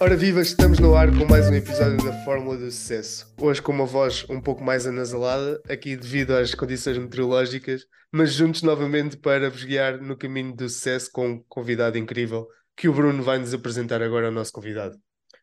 Ora viva, estamos no ar com mais um episódio da Fórmula do Sucesso. Hoje com uma voz um pouco mais anasalada, aqui devido às condições meteorológicas, mas juntos novamente para vos guiar no caminho do sucesso com um convidado incrível que o Bruno vai nos apresentar agora ao nosso convidado.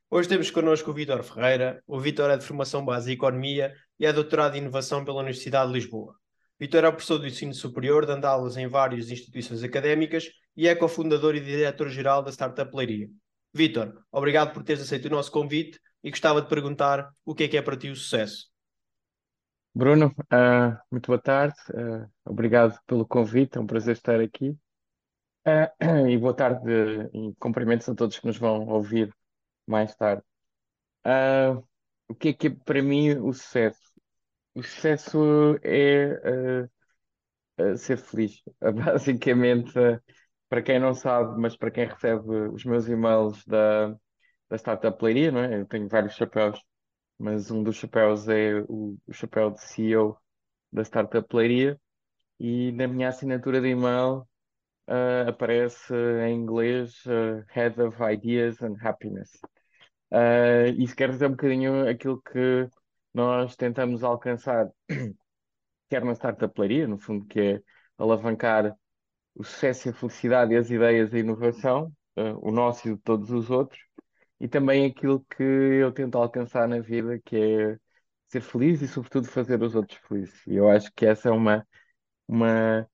Hoje temos connosco o Vítor Ferreira. O Vítor é de formação base em Economia e é doutorado em Inovação pela Universidade de Lisboa. Vítor é professor do ensino superior, dando aulas em várias instituições académicas e é cofundador e diretor-geral da Startup Leiria. Vítor, obrigado por teres aceito o nosso convite e gostava de perguntar o que é que é para ti o sucesso. Bruno, uh, muito boa tarde, uh, obrigado pelo convite, é um prazer estar aqui. Uh, e boa tarde e cumprimentos a todos que nos vão ouvir mais tarde. O que é que é para mim o sucesso? O sucesso é uh, ser feliz. Basicamente, para quem não sabe, mas para quem recebe os meus e-mails da, da Startup Leiria, não é? Eu tenho vários chapéus, mas um dos chapéus é o, o chapéu de CEO da Startup Leiria e na minha assinatura de e-mail uh, aparece em inglês uh, Head of Ideas and Happiness. Uh, isso quer dizer um bocadinho aquilo que nós tentamos alcançar, quer na Startup Leiria, no fundo, que é alavancar o sucesso a felicidade as ideias a inovação, uh, o nosso e de todos os outros, e também aquilo que eu tento alcançar na vida, que é ser feliz e, sobretudo, fazer os outros felizes. E eu acho que essa é uma, uma,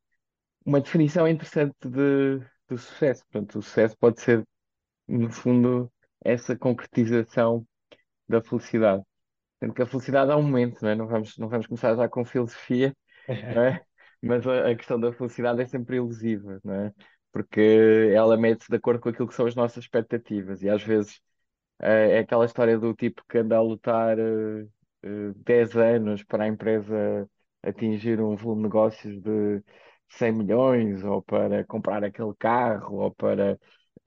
uma definição interessante de, do sucesso. Portanto, o sucesso pode ser, no fundo, essa concretização da felicidade. Sendo que a felicidade há um momento, não é? Não vamos, não vamos começar já com filosofia, é? Mas a, a questão da felicidade é sempre ilusiva, não é? Porque ela mete-se de acordo com aquilo que são as nossas expectativas e às vezes é, é aquela história do tipo que anda a lutar uh, uh, 10 anos para a empresa atingir um volume de negócios de 100 milhões ou para comprar aquele carro ou para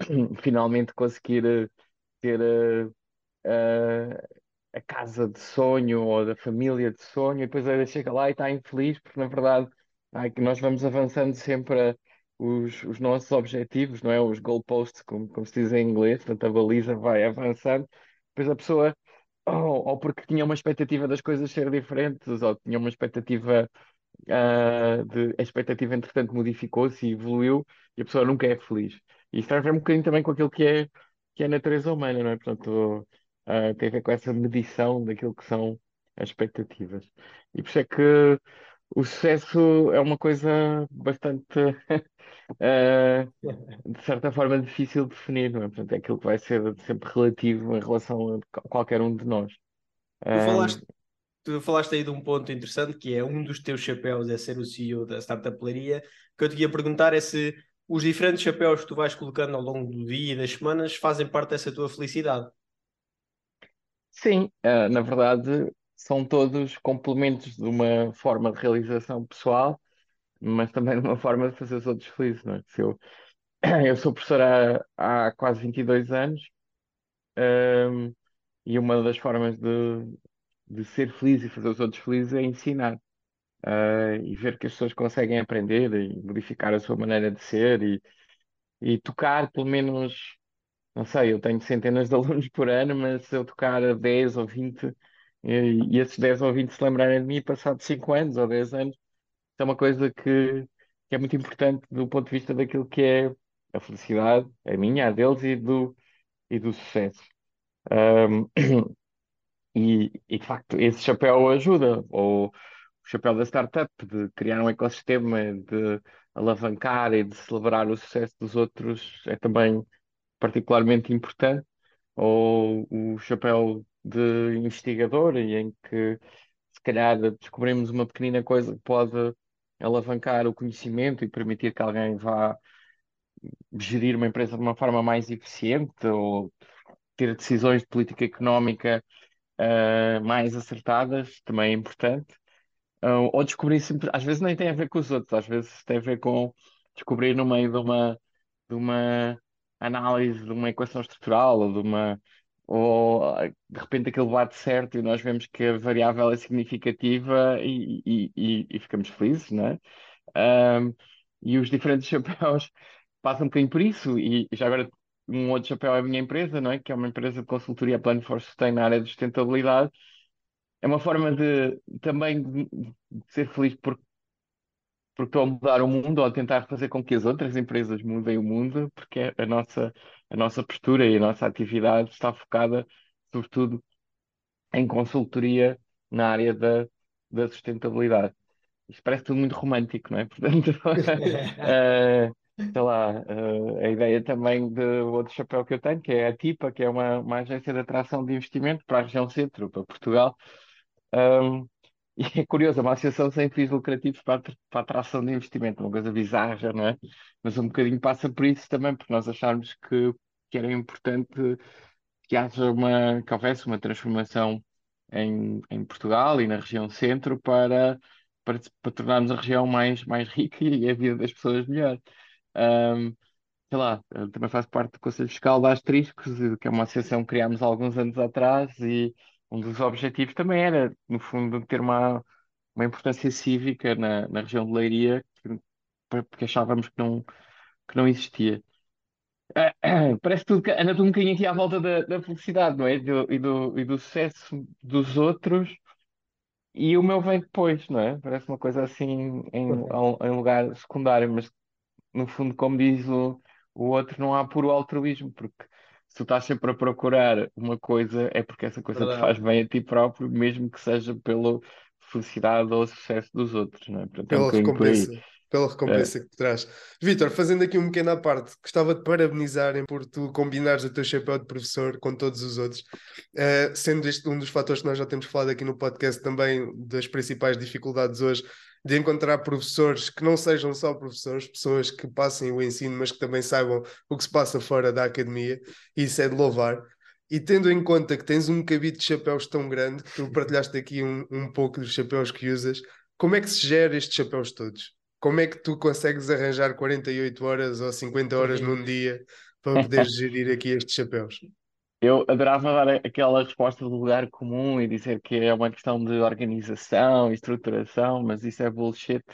finalmente conseguir uh, ter uh, uh, a casa de sonho ou da família de sonho, e depois ele chega lá e está infeliz, porque na verdade ai, que nós vamos avançando sempre a, os, os nossos objetivos, não é? Os goalposts, como, como se diz em inglês, portanto a baliza vai avançando, depois a pessoa, ou, ou porque tinha uma expectativa das coisas ser diferentes, ou tinha uma expectativa uh, de, a expectativa entretanto modificou-se e evoluiu, e a pessoa nunca é feliz. E isso tem a ver um bocadinho também com aquilo que é que é a natureza humana, não é? Portanto, uh, tem a ver com essa medição daquilo que são as expectativas. E por isso é que o sucesso é uma coisa bastante, uh, de certa forma, difícil de definir, não é? Portanto, é aquilo que vai ser sempre relativo em relação a qualquer um de nós. Tu falaste, tu falaste aí de um ponto interessante que é um dos teus chapéus é ser o CEO da Startup Leiria. O que eu te ia perguntar é se os diferentes chapéus que tu vais colocando ao longo do dia e das semanas fazem parte dessa tua felicidade. Sim, uh, na verdade, são todos complementos de uma forma de realização pessoal, mas também de uma forma de fazer os outros felizes. Não é? Se eu, eu sou professor há, há quase 22 anos, e uma das formas de, de ser feliz e fazer os outros felizes é ensinar uh, e ver que as pessoas conseguem aprender e modificar a sua maneira de ser e, e tocar pelo menos, não sei, eu tenho centenas de alunos por ano, mas se eu tocar a 10 ou 20 e, e esses 10 ou 20 se lembrarem de mim passados 5 anos ou 10 anos, é uma coisa que, que é muito importante do ponto de vista daquilo que é a felicidade, a minha, a deles e do, e do sucesso. Um, e, e de facto, esse chapéu ajuda, ou o chapéu da startup, de criar um ecossistema, de alavancar e de celebrar o sucesso dos outros é também particularmente importante. Ou o chapéu de investigador, em que se calhar descobrimos uma pequenina coisa que pode alavancar o conhecimento e permitir que alguém vá gerir uma empresa de uma forma mais eficiente ou ter decisões de política económica uh, mais acertadas, também é importante. Uh, ou descobrir sempre, às vezes nem tem a ver com os outros, às vezes tem a ver com descobrir no meio de uma, de uma análise de uma equação estrutural ou de uma ou de repente aquilo bate certo e nós vemos que a variável é significativa e, e, e, e ficamos felizes, não é? Um, e os diferentes chapéus passam um bocadinho por isso, e já agora um outro chapéu é a minha empresa, não é? Que é uma empresa de consultoria Plan for Sustain na área de sustentabilidade. É uma forma de também de, ser feliz por, porque estou a mudar o mundo ou a tentar fazer com que as outras empresas mudem o mundo, porque a nossa, a nossa postura e a nossa atividade está focada, sobretudo, em consultoria na área da, da sustentabilidade. Isto parece tudo muito romântico, não é? Portanto, eh, sei lá, eh, a ideia também de outro chapéu que eu tenho, que é a TIPA, que é uma, uma agência de atração de investimento para a região centro, para Portugal. Um, e é curioso, é uma associação sem fins lucrativos para para atração de investimento, uma coisa bizarra, não é? Mas um bocadinho passa por isso também, porque nós achámos que, que era importante que haja uma, que houvesse uma transformação em, em Portugal e na região centro para, para, para tornarmos a região mais, mais rica e a vida das pessoas melhor. Um, sei lá, também faço parte do Conselho Fiscal da Asteriscos, que é uma associação que criámos há alguns anos atrás e um dos objetivos também era, no fundo, ter uma, uma importância cívica na, na região de Leiria, que- porque achávamos que não, que não existia. Ah, Parece tudo que anda tudo um bocadinho aqui à volta da, da felicidade, não é? Do- e, do, e do sucesso dos outros, e o meu vem depois, não é? Parece uma coisa assim em, em lugar secundário, mas no fundo, como diz o, o outro, não há puro altruísmo, porque tu estás sempre a procurar uma coisa, é porque essa coisa te faz Verdade. bem a ti próprio, mesmo que seja pela felicidade ou sucesso dos outros, não é? Portanto, é um Pela aí. recompensa, pela recompensa que te traz. Vitor, fazendo aqui um pequeno à parte, gostava de parabenizarem por tu combinares o teu chapéu de professor com todos os outros, Eh, sendo este um dos fatores que nós já temos falado aqui no podcast também das principais dificuldades hoje, de encontrar professores que não sejam só professores, pessoas que passem o ensino, mas que também saibam o que se passa fora da academia, isso é de louvar. E tendo em conta que tens um cabide de chapéus tão grande, que tu partilhaste aqui um, um pouco dos chapéus que usas, como é que se gera estes chapéus todos? Como é que tu consegues arranjar 48 horas ou 50 horas num dia para poderes gerir aqui estes chapéus? Eu adorava dar a- aquela resposta do lugar comum e dizer que é uma questão de organização e estruturação, mas isso é bullshit.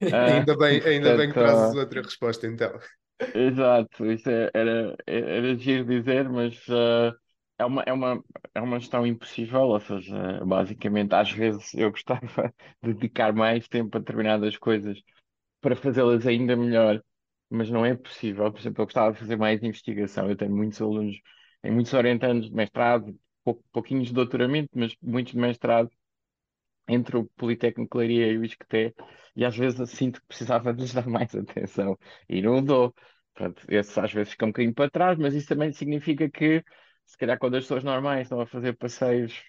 Ah, Ainda bem, ainda bem que trazes portanto, outra resposta, então. Exato, isso é- era, era giro dizer, mas eh, é uma, é uma, é uma gestão impossível, ou seja, basicamente, às vezes eu gostava de dedicar mais tempo a determinadas coisas para fazê-las ainda melhor, mas não é possível. Por exemplo, eu gostava de fazer mais investigação, eu tenho muitos alunos, tenho muitos orientandos de mestrado, pou- pouquinhos de doutoramento, mas muitos de mestrado, entre o Politécnico de Leiria e o ISCTE, e às vezes sinto que precisava de lhes dar mais atenção e não dou. Pronto, às vezes ficam um bocadinho para trás, mas isso também significa que, se calhar, quando as pessoas normais estão a fazer passeios,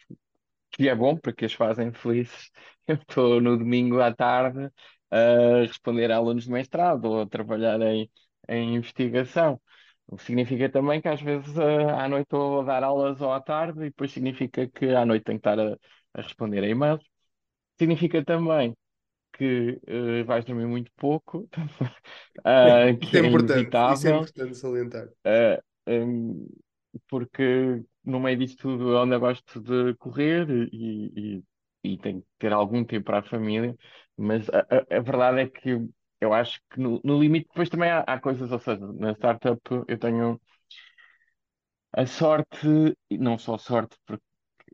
que é bom porque as fazem felizes, eu estou no domingo à tarde a responder a alunos de mestrado ou a trabalhar em, em investigação. O que significa também que às vezes eh, à noite estou a dar aulas ou à tarde e depois significa que à noite tenho que estar a, a responder a e-mails. Significa também que eh, vais dormir muito pouco, Isso que é é importante, isso é importante salientar. ah, hum, porque no meio disto tudo eu ainda gosto de correr e, e, e tenho que ter algum tempo para a família, mas a, a- a verdade é que eu acho que no, no limite depois também há, há coisas, ou seja, na startup eu tenho a sorte, e não só sorte, porque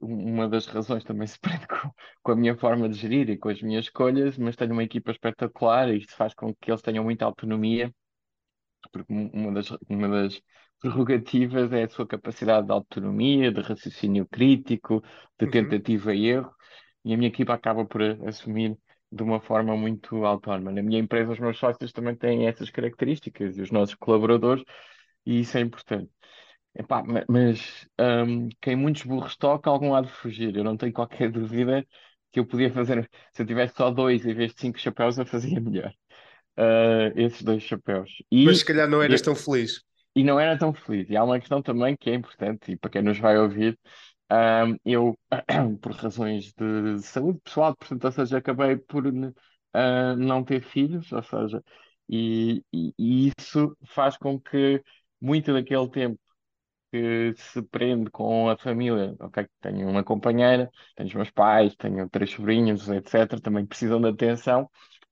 uma das razões também se prende com, com a minha forma de gerir e com as minhas escolhas, mas tenho uma equipa espetacular e isto faz com que eles tenham muita autonomia, porque um- uma das, uma das prerrogativas é a sua capacidade de autonomia, de raciocínio crítico, de Uhum. tentativa e erro, e a minha equipa acaba por assumir de uma forma muito autónoma. Na minha empresa, os meus sócios também têm essas características e os nossos colaboradores, e isso é importante. Epá, ma- mas hum, quem muitos burros toca, algum de fugir. Eu não tenho qualquer dúvida que eu podia fazer. Se eu tivesse só dois em vez de cinco chapéus, eu fazia melhor. Ah, esses dois chapéus. Mas se E, calhar não eras e, tão feliz. e não era tão feliz. E há uma questão também que é importante, e para quem nos vai ouvir, hum, eu, por razões de saúde pessoal, portanto, ou seja, acabei por ah, não ter filhos, ou seja, e, e e isso faz com que muito daquele tempo que se prende com a família. Ok, tenho uma companheira, tenho os meus pais, tenho três sobrinhos, etc. Também precisam de atenção,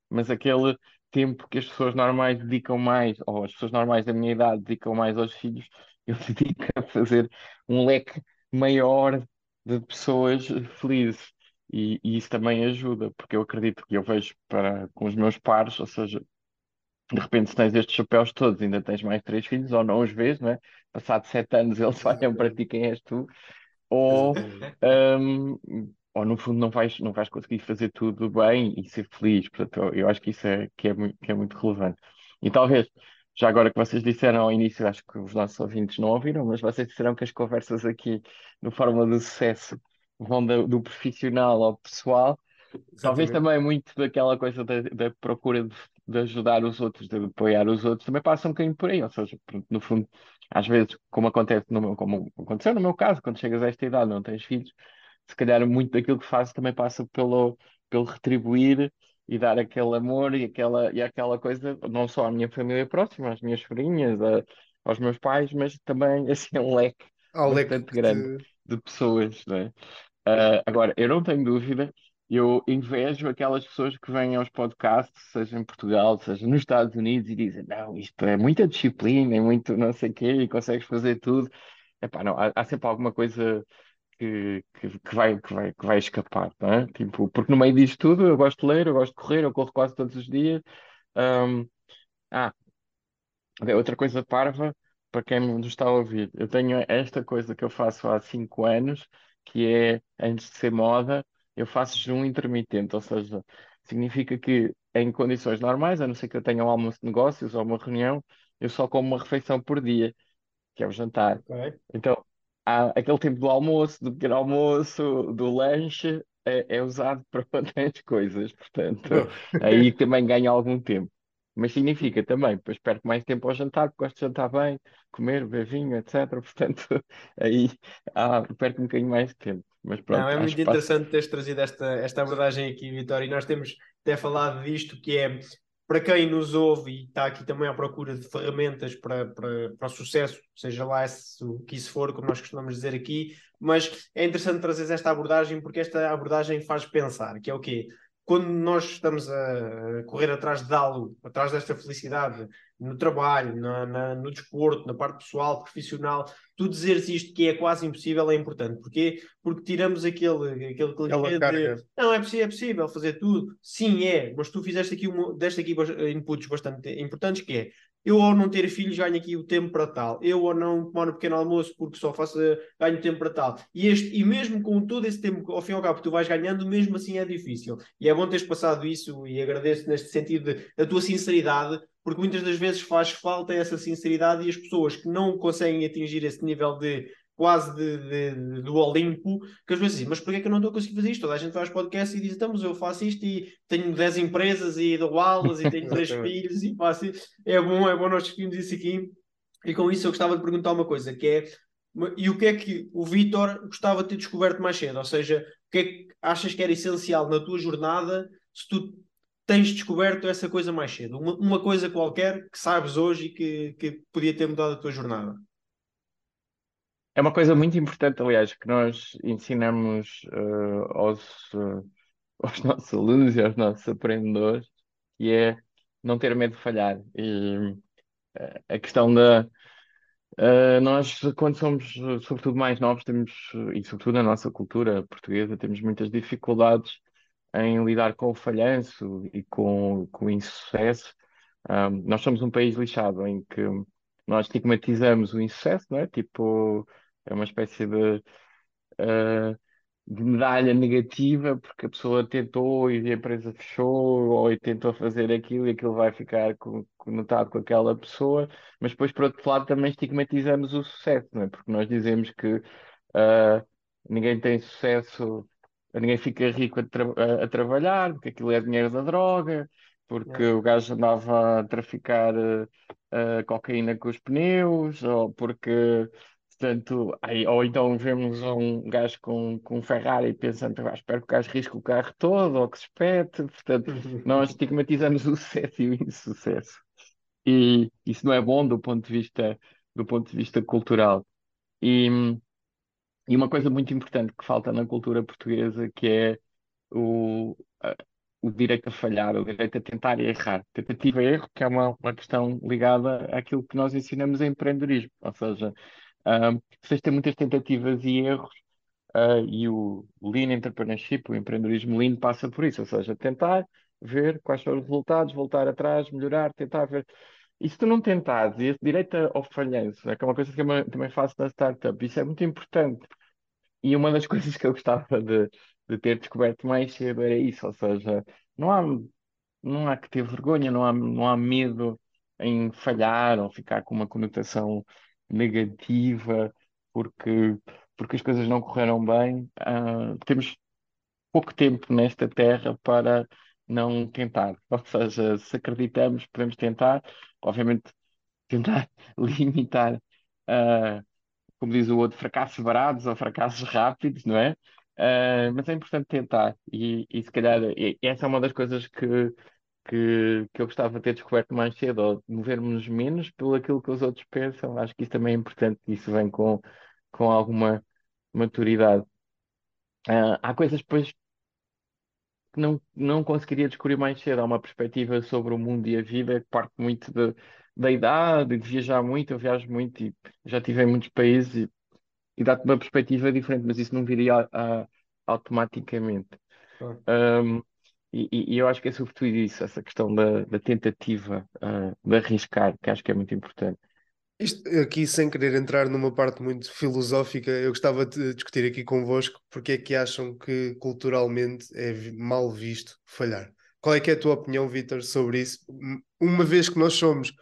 mas aquele tempo que as pessoas normais dedicam mais, ou as pessoas normais da minha idade dedicam mais aos filhos, eu dedico a fazer um leque maior de pessoas felizes. E, e isso também ajuda, porque eu acredito que eu vejo para, com os meus pares, ou seja, de repente, se tens estes chapéus todos, ainda tens mais três filhos, ou não os vês, não é? Passado sete anos, eles olham para ti quem és tu, ou, hum, ou no fundo não vais, não vais conseguir fazer tudo bem e ser feliz. Portanto, eu, eu acho que isso é, que é muito, que é muito relevante. E talvez, já agora que vocês disseram ao início, acho que os nossos ouvintes não ouviram, mas vocês disseram que as conversas aqui no Fórmula do Sucesso vão do, do profissional ao pessoal. Talvez Exatamente. também muito daquela coisa da, da procura de, de ajudar os outros, de apoiar os outros, também passa um bocadinho por aí. Ou seja, no fundo, às vezes, como acontece no meu, como aconteceu no meu caso, quando chegas a esta idade, não tens filhos, se calhar muito daquilo que fazes também passa pelo, pelo retribuir e dar aquele amor e aquela, e aquela coisa, não só à minha família próxima, às minhas sobrinhas, a- aos meus pais, mas também assim, um leque Ao leque bastante que grande te. de pessoas, não é? Ah, agora, eu não tenho dúvida, eu invejo aquelas pessoas que vêm aos podcasts, seja em Portugal, seja nos Estados Unidos, e dizem: Não, isto é muita disciplina, é muito não sei o quê, e consegues fazer tudo. Epá, não, há, há sempre alguma coisa que, que, que vai, que vai, que vai escapar, não é? Tipo, porque no meio disto tudo, eu gosto de ler, eu gosto de correr, eu corro quase todos os dias. Ahm, ah, outra coisa parva, para quem nos está a ouvir, eu tenho esta coisa que eu faço há cinco anos, que é, antes de ser moda, eu faço jejum intermitente, ou seja, significa que em condições normais, a não ser que eu tenha um almoço de negócios ou uma reunião, eu só como uma refeição por dia, que é o jantar. Então, há aquele tempo do almoço, do pequeno almoço, do lanche, é, é usado para outras coisas, portanto, aí também ganho algum tempo. Mas significa também, depois perco mais tempo ao jantar, porque gosto de jantar bem, comer, beber vinho, etc. Portanto, aí ah, perco um bocadinho mais de tempo. Mas Não, pronto, é acho muito que passo. interessante teres trazido esta, esta abordagem aqui, Vitória, e nós temos até falado disto, que é para quem nos ouve e está aqui também à procura de ferramentas para, para, para o sucesso, seja lá o que isso for, como nós costumamos dizer aqui, mas é interessante trazer esta abordagem porque esta abordagem faz pensar, que é o quê? Quando nós estamos a correr atrás de algo, atrás desta felicidade, no trabalho, na, na, no desporto, na parte pessoal, profissional, tu dizeres isto que é quase impossível é importante. Porquê? Porque tiramos aquele, aquele clichê de não, é possível, é possível fazer tudo. Sim, é, mas tu fizeste aqui, uma, deste aqui inputs bastante importantes que é eu ao não ter filhos ganho aqui o tempo para tal, eu ao não tomar um pequeno almoço porque só faço ganho tempo para tal. E, este, e mesmo com todo esse tempo, ao fim e ao cabo, tu vais ganhando, mesmo assim é difícil. E é bom teres passado isso e agradeço neste sentido da tua sinceridade, porque muitas das vezes faz falta essa sinceridade e as pessoas que não conseguem atingir esse nível de quase de, de, do Olimpo, que às vezes dizem, mas porquê é que eu não estou a conseguir fazer isto? Toda a gente faz podcast e diz, estamos, eu faço isto e tenho 10 empresas e dou aulas e tenho três Exatamente. filhos e faço isto. É bom, é bom nós discutirmos isso aqui. E com isso eu gostava de perguntar uma coisa, que é, e o que é que o Vítor gostava de ter descoberto mais cedo? Ou seja, o que é que achas que era essencial na tua jornada se tu tens descoberto essa coisa mais cedo? Uma, uma coisa qualquer que sabes hoje e que, que podia ter mudado a tua jornada? É uma coisa muito importante, aliás, que nós ensinamos eh, aos, eh, aos nossos alunos e aos nossos aprendedores, que é não ter medo de falhar. E eh, a questão da. nós, quando somos, sobretudo, mais novos, temos, e sobretudo na nossa cultura portuguesa, temos muitas dificuldades em lidar com o falhanço e com, com o insucesso. Nós somos um país lixado em que nós estigmatizamos o insucesso, não é? Tipo, é uma espécie de uh, de medalha negativa porque a pessoa tentou e a empresa fechou ou tentou fazer aquilo e aquilo vai ficar co- conotado com aquela pessoa, mas depois, por outro lado, também estigmatizamos o sucesso, não é? Porque nós dizemos que uh, ninguém tem sucesso, ninguém fica rico a, tra- a- a trabalhar, porque aquilo é dinheiro da droga, porque o gajo andava a traficar uh, cocaína com os pneus, ou porque Portanto, aí, ou então vemos um gajo com, com um Ferrari e pensando, "Ah, espero que o gajo risque o carro todo ou que se espete. Portanto, nós estigmatizamos o sucesso e o insucesso. E isso não é bom do ponto de vista, do ponto de vista cultural. E, e uma coisa muito importante que falta na cultura portuguesa, que é o, o direito a falhar, o direito a tentar e errar. Tentativa e erro, que é uma, uma questão ligada àquilo que nós ensinamos em empreendedorismo. Ou seja, um, vocês têm muitas tentativas e erros, uh, e o Lean Entrepreneurship, o empreendedorismo Lean, passa por isso. Ou seja, tentar ver quais são os resultados, voltar atrás, melhorar, tentar ver. E se tu não tentares, e esse direito ao falhanço, é que é uma coisa que eu também faço na startup, isso é muito importante. E uma das coisas que eu gostava de, de ter descoberto mais cedo era isso, ou seja, não há, não há que ter vergonha, não há, não há medo em falhar ou ficar com uma conotação negativa porque, porque as coisas não correram bem. Uh, temos pouco tempo nesta terra para não tentar. Ou seja, se acreditamos, podemos tentar, obviamente, tentar limitar, uh, como diz o outro, fracassos baratos ou fracassos rápidos, não é? Uh, mas é importante tentar, e, e se calhar e, essa é uma das coisas que, que, que eu gostava de ter descoberto mais cedo, ou movermos menos pelo aquilo que os outros pensam. Acho que isso também é importante, isso vem com, com alguma maturidade. Uh, há coisas depois que não, não conseguiria descobrir mais cedo. Há uma perspectiva sobre o mundo e a vida que parte muito de, da idade, de viajar muito. Eu viajo muito e já estive em muitos países e, e dá-te uma perspectiva diferente, mas isso não viria a, a, automaticamente. Um, e, e, eu acho que é sobretudo isso, essa questão da, da tentativa uh, de arriscar, que acho que é muito importante. Isto aqui, sem querer entrar numa parte muito filosófica, eu gostava de discutir aqui convosco porque é que acham que culturalmente é mal visto falhar. Qual é que é a tua opinião, Vitor, sobre isso? Uma vez que nós somos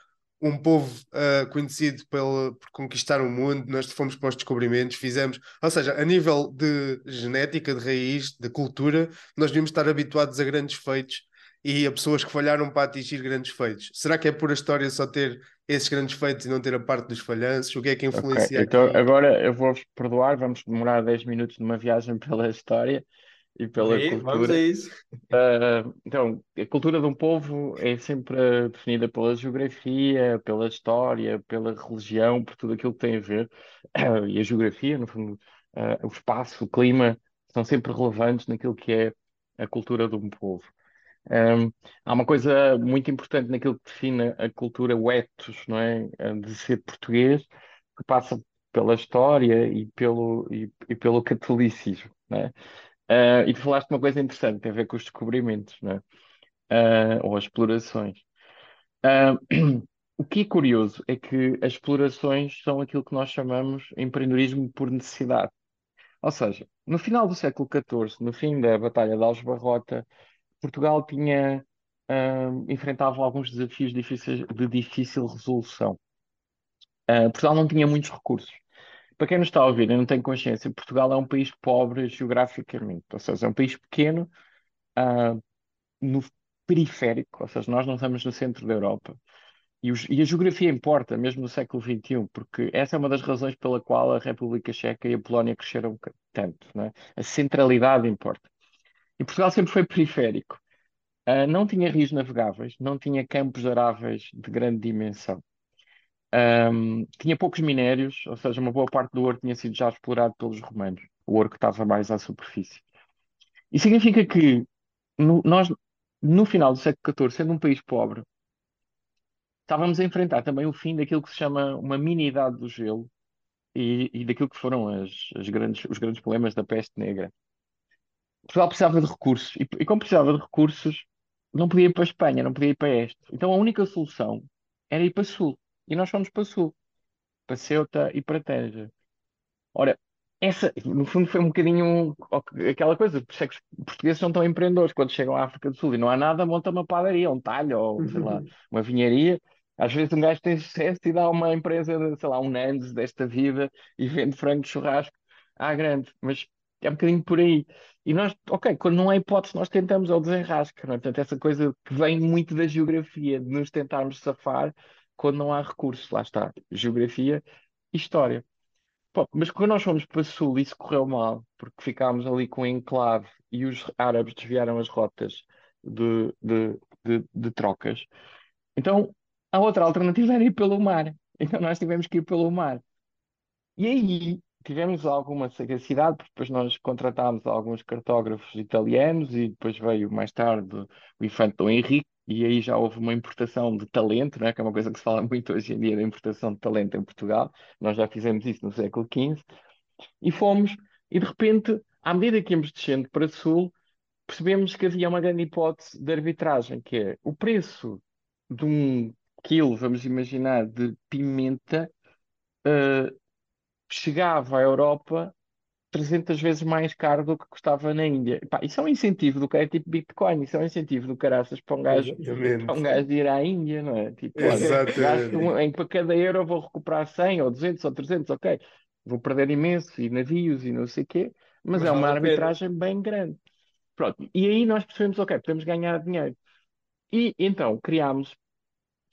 um povo uh, conhecido pela, por conquistar o mundo, nós fomos para os descobrimentos, fizemos, ou seja, a nível de genética, de raiz, de cultura, nós devíamos estar habituados a grandes feitos e a pessoas que falharam para atingir grandes feitos. Será que é por a história só ter esses grandes feitos e não ter a parte dos falhanços? O que é que influencia okay, então, agora eu vou-vos perdoar, vamos demorar 10 minutos numa viagem pela história e pela Aí, cultura. Vamos a isso. Uh, então, a cultura de um povo é sempre definida pela geografia, pela história, pela religião, por tudo aquilo que tem a ver. Uh, e a geografia, no fundo, uh, o espaço, o clima, são sempre relevantes naquilo que é a cultura de um povo. Um, há uma coisa muito importante naquilo que define a cultura wetos, não é? De ser português, que passa pela história e pelo, e, e pelo catolicismo, não é? Uh, e tu falaste uma coisa interessante, tem a ver com os descobrimentos, não é? Uh, ou as explorações. Uh, o que é curioso é que as explorações são aquilo que nós chamamos de empreendedorismo por necessidade. Ou seja, no final do século XIV, no fim da Batalha de Aljubarrota, Portugal tinha, enfrentava alguns desafios difíceis, de difícil resolução. Portugal não tinha muitos recursos. Para quem nos está a ouvir e não tem consciência, Portugal é um país pobre geograficamente, ou seja, é um país pequeno, uh, no periférico, ou seja, nós não estamos no centro da Europa. E, os, e, a geografia importa, mesmo no século XXI, porque essa é uma das razões pela qual a República Checa e a Polónia cresceram tanto. É? A centralidade importa. E Portugal sempre foi periférico. Uh, não tinha rios navegáveis, não tinha campos aráveis de grande dimensão. Um, tinha poucos minérios, ou seja, uma boa parte do ouro tinha sido já explorado pelos romanos, o ouro que estava mais à superfície. Isso significa que no, nós, no final do século XIV, sendo um país pobre, estávamos a enfrentar também o fim daquilo que se chama uma mini-idade do gelo e, e daquilo que foram as, as grandes, os grandes problemas da peste negra. Portugal precisava de recursos e, e como precisava de recursos, não podia ir para a Espanha, não podia ir para este. Então a única solução era ir para o Sul. E nós fomos para o sul, para Ceuta e para Tanger. Ora, essa, no fundo, foi um bocadinho aquela coisa, por isso é que os portugueses são tão empreendedores. Quando chegam à África do Sul e não há nada, monta uma padaria, um talho, ou sei lá, uma vinharia. Às vezes um gajo tem sucesso e dá uma empresa, sei lá, um Nandes desta vida e vende frango de churrasco à grande. Mas é um bocadinho por aí. E nós, ok, quando não há hipótese, nós tentamos ao desenrasque. Não é? Portanto, essa coisa que vem muito da geografia, de nos tentarmos safar quando não há recursos, lá está, geografia e história. Pô, mas quando nós fomos para o sul, isso correu mal, porque ficámos ali com o enclave e os árabes desviaram as rotas de, de, de, de trocas. Então, a outra alternativa era ir pelo mar. Então, nós tivemos que ir pelo mar. E aí, tivemos alguma sagacidade, porque depois nós contratámos alguns cartógrafos italianos e depois veio mais tarde o Infante Dom Henrique, e aí já houve uma importação de talento, né, que é uma coisa que se fala muito hoje em dia, da importação de talento em Portugal. Nós já fizemos isso no século XV, e fomos, e de repente, à medida que íamos descendo para sul, percebemos que havia uma grande hipótese de arbitragem, que é o preço de um quilo, vamos imaginar, de pimenta, uh, chegava à Europa 300 vezes mais caro do que custava na Índia. Pá, isso é um incentivo do cara, é tipo Bitcoin, isso é um incentivo do caraças para um gajo, para um gajo ir à Índia, não é? Tipo, olha, em para cada euro vou recuperar 100 ou 200 ou 300, ok. Vou perder imenso, e navios e não sei o quê, mas, mas é uma arbitragem bem grande. Pronto, e aí nós percebemos, ok, podemos ganhar dinheiro. E então criámos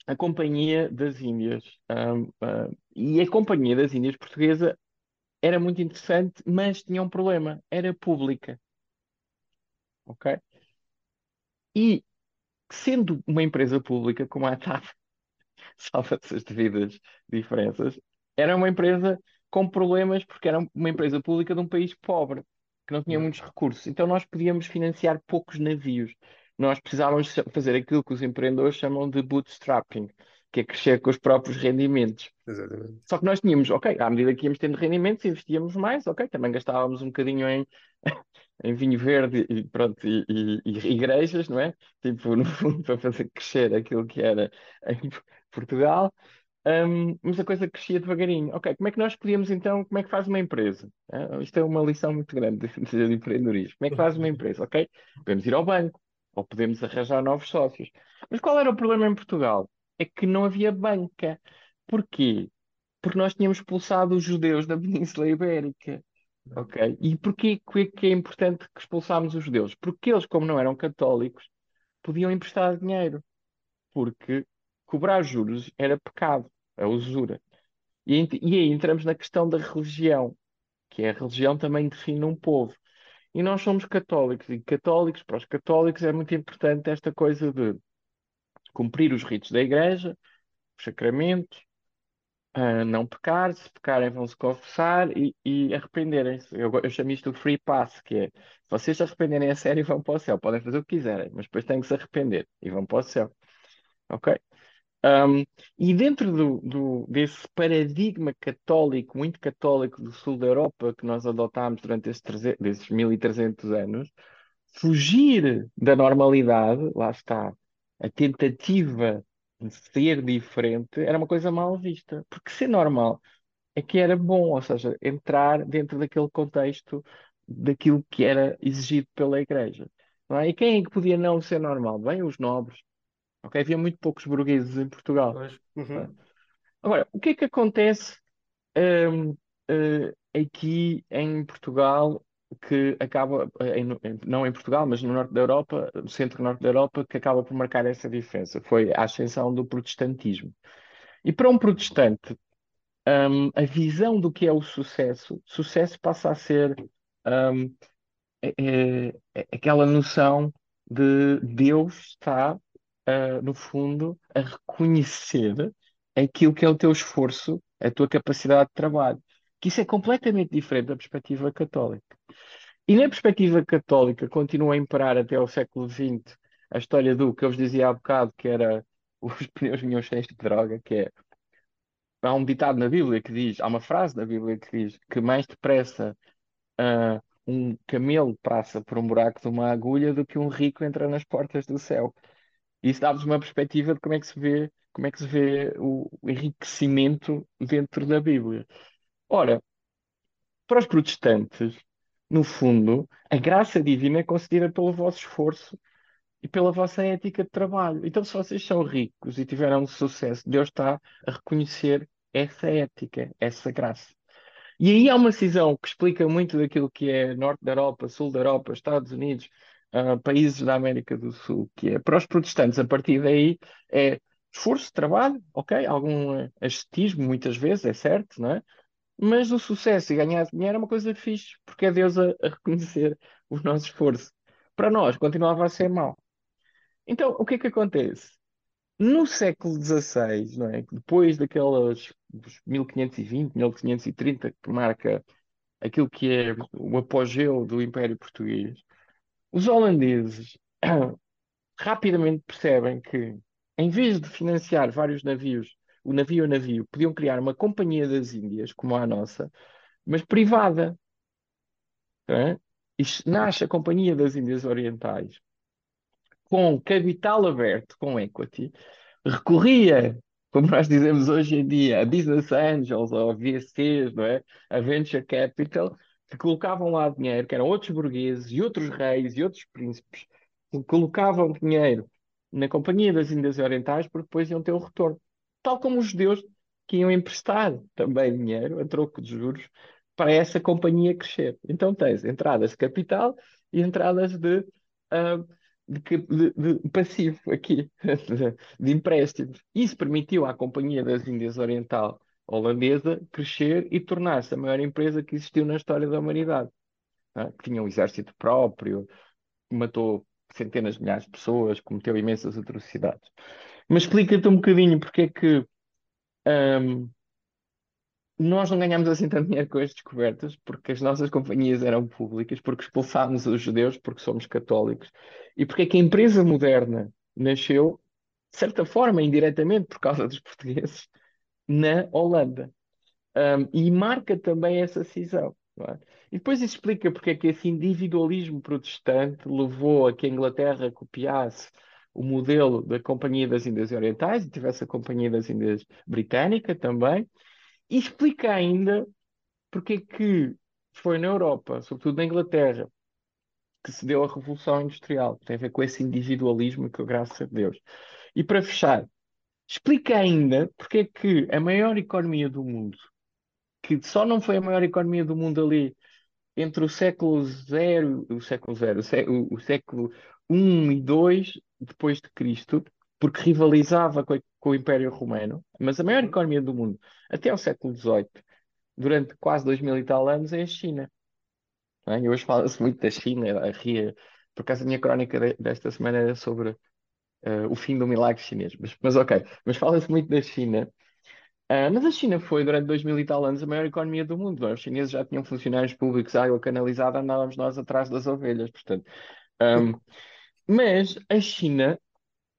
a Companhia das Índias. Um, um, e a Companhia das Índias Portuguesa era muito interessante, mas tinha um problema: era pública. Ok? E sendo uma empresa pública como a TAP, salva-se as devidas diferenças, era uma empresa com problemas porque era uma empresa pública de um país pobre, que não tinha muitos recursos. Então nós podíamos financiar poucos navios nós precisávamos fazer aquilo que os empreendedores chamam de bootstrapping, que é crescer com os próprios rendimentos. Exatamente. Só que nós tínhamos, ok, à medida que íamos tendo rendimentos, investíamos mais, ok, também gastávamos um bocadinho em, em vinho verde e pronto, e, e, e, igrejas, não é? Tipo, no fundo, para fazer crescer aquilo que era em Portugal. Um, mas a coisa crescia devagarinho. Ok, como é que nós podíamos então, como é que faz uma empresa? Uh, isto é uma lição muito grande de, de empreendedorismo. Como é que faz uma empresa? Ok, podemos ir ao banco, ou podemos arranjar novos sócios. Mas qual era o problema em Portugal? É que não havia banca. Porquê? Porque nós tínhamos expulsado os judeus da Península Ibérica. Ok? E porquê que é importante que expulsámos os judeus? Porque eles, como não eram católicos, podiam emprestar dinheiro. Porque cobrar juros era pecado, a usura. E, e aí entramos na questão da religião, que é a religião também define um povo. E nós somos católicos, e católicos, para os católicos é muito importante esta coisa de cumprir os ritos da igreja, os sacramentos, uh, não pecar, se pecarem vão se confessar e, e arrependerem-se. Eu, eu chamo isto de free pass, que é se vocês se arrependerem a sério vão para o céu, podem fazer o que quiserem, mas depois têm que se arrepender e vão para o céu. Ok? Um, e dentro do, do, desse paradigma católico, muito católico do sul da Europa, que nós adotámos durante esses, 300, esses 1300 anos, fugir da normalidade, lá está, a tentativa de ser diferente, era uma coisa mal vista. Porque ser normal é que era bom, ou seja, entrar dentro daquele contexto daquilo que era exigido pela Igreja. É? E quem é que podia não ser normal? Bem, os nobres, Ok? Havia muito poucos burgueses em Portugal. Uhum. Agora, o que é que acontece um, uh, eh, aqui em Portugal que acaba, em, não em Portugal, mas no norte da Europa, no centro e norte da Europa, que acaba por marcar essa diferença? Foi a ascensão do protestantismo. E para um protestante, um, a visão do que é o sucesso, sucesso passa a ser um, é, é, é aquela noção de Deus está uh, no fundo, a reconhecer aquilo que é o teu esforço, a tua capacidade de trabalho. Que isso é completamente diferente da perspectiva católica. E na perspectiva católica continua a imperar até ao século XX a história do que eu vos dizia há bocado, que era os pneus vinham cheios de droga, que é há um ditado na Bíblia que diz, há uma frase na Bíblia que diz que mais depressa uh, um camelo passa por um buraco de uma agulha do que um rico entra nas portas do céu. Isso dá-vos uma perspectiva de como é que se vê, como é que se vê o enriquecimento dentro da Bíblia. Ora, para os protestantes, no fundo, a graça divina é concedida pelo vosso esforço e pela vossa ética de trabalho. Então, se vocês são ricos e tiveram sucesso, Deus está a reconhecer essa ética, essa graça. E aí há uma cisão que explica muito daquilo que é Norte da Europa, Sul da Europa, Estados Unidos, uh, países da América do Sul, que é para os protestantes, a partir daí é esforço, trabalho, ok, algum ascetismo muitas vezes, é certo, não é? Mas o sucesso e ganhar dinheiro é uma coisa fixe, porque é Deus a, a reconhecer o nosso esforço. Para nós, continuava a ser mau. Então, o que é que acontece? No século XVI, não é? depois daquelas 1520, 1530, que marca aquilo que é o apogeu do Império Português, os holandeses rapidamente percebem que, em vez de financiar vários navios, o navio a navio, podiam criar uma companhia das Índias, como a nossa, mas privada. É? E nasce a Companhia das Índias Orientais com capital aberto, com equity, recorria, como nós dizemos hoje em dia, a business angels ou VCs, não é? A venture capital, que colocavam lá dinheiro, que eram outros burgueses e outros reis e outros príncipes, que colocavam dinheiro na Companhia das Índias Orientais porque depois iam ter o retorno. Tal como os judeus que iam emprestar também dinheiro a troco de juros para essa companhia crescer. Então tens entradas de capital e entradas de uh, de, de, de passivo aqui, de, empréstimos. Isso permitiu à Companhia das Índias Oriental holandesa crescer e tornar-se a maior empresa que existiu na história da humanidade. É? Que tinha um exército próprio, matou centenas de milhares de pessoas, cometeu imensas atrocidades. Mas explica-te um bocadinho porque é que um, nós não ganhámos assim tanto dinheiro com as descobertas, porque as nossas companhias eram públicas, porque expulsámos os judeus, porque somos católicos, e porque é que a empresa moderna nasceu, de certa forma, indiretamente, por causa dos portugueses, na Holanda. Um, e marca também essa cisão. É? E depois isso explica porque é que esse individualismo protestante levou a que a Inglaterra copiasse o modelo da Companhia das Índias Orientais e tivesse a Companhia das Índias Britânica também, e explica ainda porque é que foi na Europa, sobretudo na Inglaterra, que se deu a Revolução Industrial. Tem a ver com esse individualismo que, graças a Deus. E para fechar, explica ainda porque é que a maior economia do mundo, que só não foi a maior economia do mundo ali entre o século zero, o século zero, o, século 1 e 2 depois de Cristo, porque rivalizava com, com, o Império Romano, mas a maior uhum. economia do mundo até o século XVIII, durante quase dois mil e tal anos, é a China. É? E hoje fala-se muito da China, a ria. Por acaso a minha crónica de, desta semana era sobre uh, o fim do milagre chinês. Mas, mas ok, mas fala-se muito da China. Uh, mas a China foi, durante dois mil e tal anos, a maior economia do mundo. Os chineses já tinham funcionários públicos, água canalizada, andávamos nós atrás das ovelhas, portanto. Um, mas a China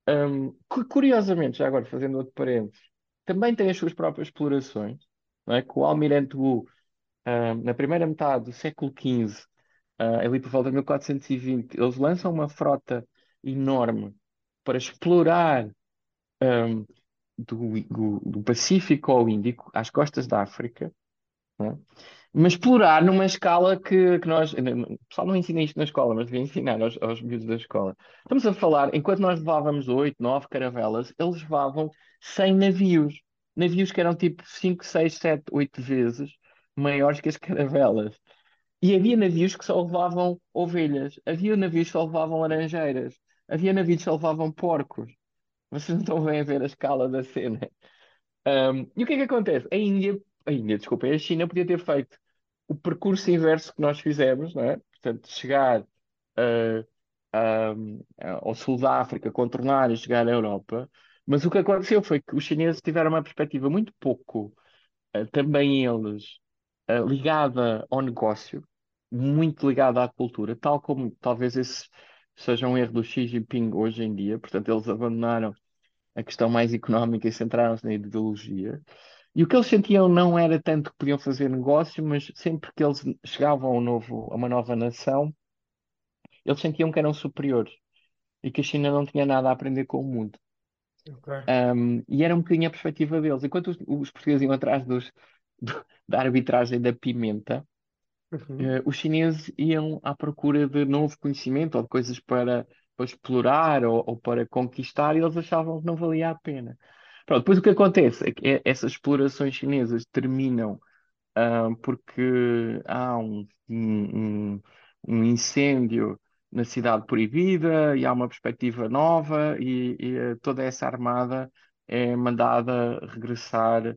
um, curiosamente, já agora fazendo outro parênteses, também tem as suas próprias explorações, não é? O Almirante Wu, um, na primeira metade do século XV, uh, ali por volta de 1420, eles lançam uma frota enorme para explorar um, do, do, do, Pacífico ao Índico, às costas da África, é? mas explorar numa escala que, que nós. O pessoal não ensina isto na escola, mas devia ensinar aos, aos miúdos da escola. Estamos a falar, enquanto nós levávamos oito, nove caravelas, eles levavam 100 navios. Navios que eram tipo 5, 6, 7, 8 vezes maiores que as caravelas. E havia navios que só levavam ovelhas, havia navios que só levavam laranjeiras, havia navios que só levavam porcos. Vocês não estão bem a ver a escala da cena. Um, e o que é que acontece? A Índia a Índia, desculpa, a China podia ter feito o percurso inverso que nós fizemos, não é? Portanto, chegar uh, uh, ao sul da África, contornar e chegar à Europa. Mas o que aconteceu foi que os chineses tiveram uma perspectiva muito pouco, uh, também eles, ligada ao negócio, muito ligada à cultura, tal como talvez esse seja um erro do Xi Jinping hoje em dia. Portanto, eles abandonaram a questão mais económica e centraram-se na ideologia. E o que eles sentiam não era tanto que podiam fazer negócio, mas sempre que eles chegavam a, um novo, a uma nova nação, eles sentiam que eram superiores e que a China não tinha nada a aprender com o mundo. Okay. Um, e era um bocadinho a perspectiva deles. Enquanto os, os portugueses iam atrás dos, do, da arbitragem da pimenta, uhum. uh, os chineses iam à procura de novo conhecimento ou de coisas para, para explorar ou, ou para conquistar e eles achavam que não valia a pena. Pronto, depois o que acontece é que é, essas explorações chinesas terminam ah, porque há um, um, um incêndio na cidade proibida e há uma perspectiva nova e, e eh, toda essa armada é mandada regressar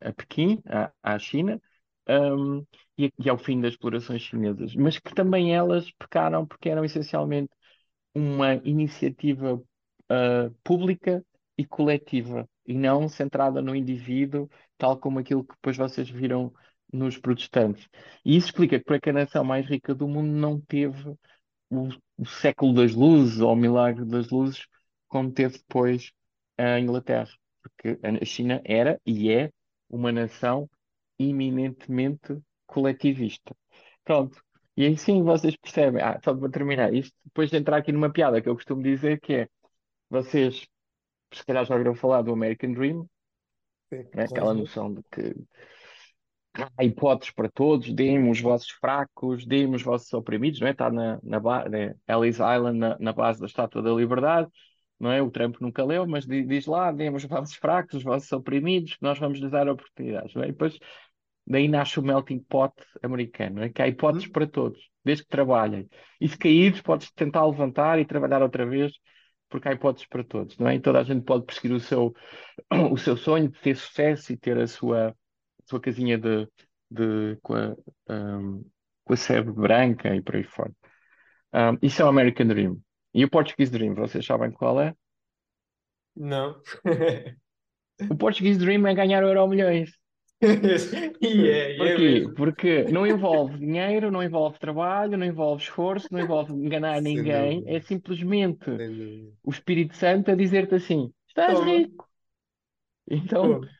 a Pequim, à, à China, e, e ao fim das explorações chinesas, mas que também elas pecaram porque eram essencialmente uma iniciativa uh, pública e coletiva e não centrada no indivíduo, tal como aquilo que depois vocês viram nos protestantes. E isso explica que porque a nação mais rica do mundo não teve o, o século das luzes ou o milagre das luzes como teve depois a Inglaterra. Porque a China era e é uma nação eminentemente coletivista. Pronto. E aí sim vocês percebem. Ah, só para terminar, isto depois de entrar aqui numa piada que eu costumo dizer que é vocês se calhar já ouviram falar do American Dream, Sim, né? Aquela noção de que há hipóteses para todos, deem os vossos fracos, deem os vossos oprimidos, não é? Está na, na né? Ellis Island, na, na base da Estátua da Liberdade, não é? O Trump nunca leu, mas di- diz lá, deem os vossos fracos, os vossos oprimidos, nós vamos lhes dar oportunidades, não é? E depois daí nasce o melting pot americano, não é? Que há hipóteses Uhum. para todos, desde que trabalhem. E se caíres, podes tentar levantar e trabalhar outra vez, porque há hipóteses para todos, não é? E toda a gente pode perseguir o seu, o seu sonho de ter sucesso e ter a sua, a sua casinha de, de, com a, um, com a sebe branca e por aí fora. Um, isso é o American Dream. E o Portuguese Dream, vocês sabem qual é? Não. O Portuguese Dream é ganhar Euro milhões. E é, é Porquê? Porque não envolve dinheiro, não envolve trabalho, não envolve esforço, não envolve enganar Sem ninguém. dúvida. É simplesmente o Espírito Santo a dizer-te assim: estás Toma. rico. Então, Pô,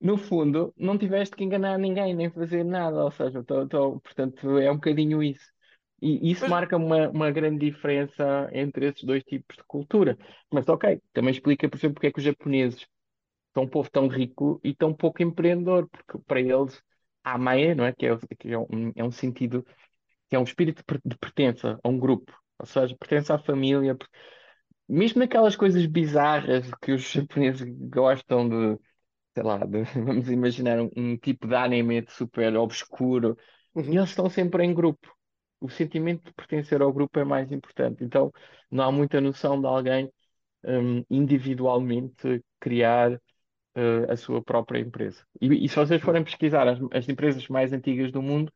no fundo, não tiveste que enganar ninguém, nem fazer nada. Ou seja, tô- tô- portanto, é um bocadinho isso. E isso Mas, marca uma, uma grande diferença entre esses dois tipos de cultura. Mas, ok, também explica, por exemplo, porque é que os japoneses um povo tão rico e tão pouco empreendedor, porque para eles há maia, não é? Que é, que é um, é um sentido, que é um espírito de per- de pertença a um grupo, ou seja, pertence à família, mesmo naquelas coisas bizarras que os japoneses gostam de, sei lá, de- vamos imaginar um, um tipo de anime super obscuro, e Uhum. eles estão sempre em grupo. O sentimento de pertencer ao grupo é mais importante. Então, não há muita noção de alguém, hum, individualmente criar eh, a sua própria empresa. E, e se vocês forem pesquisar as, as empresas mais antigas do mundo,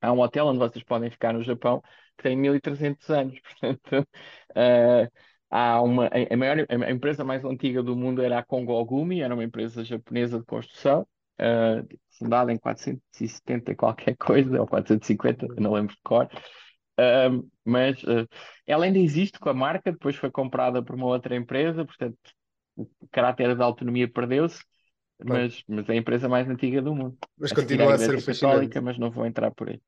há um hotel onde vocês podem ficar no Japão que tem 1300 anos. Portanto, eh, há uma, a, maior, a empresa mais antiga do mundo era a Kongogumi, era uma empresa japonesa de construção, eh, fundada em 470 e qualquer coisa, ou 450, eu não lembro de cor. Um, mas uh, ela ainda existe com a marca, depois foi comprada por uma outra empresa, portanto o caráter da autonomia perdeu-se, mas, mas é a empresa mais antiga do mundo. Mas A continua a ser fascinante. Católica, mas não vou entrar por aí.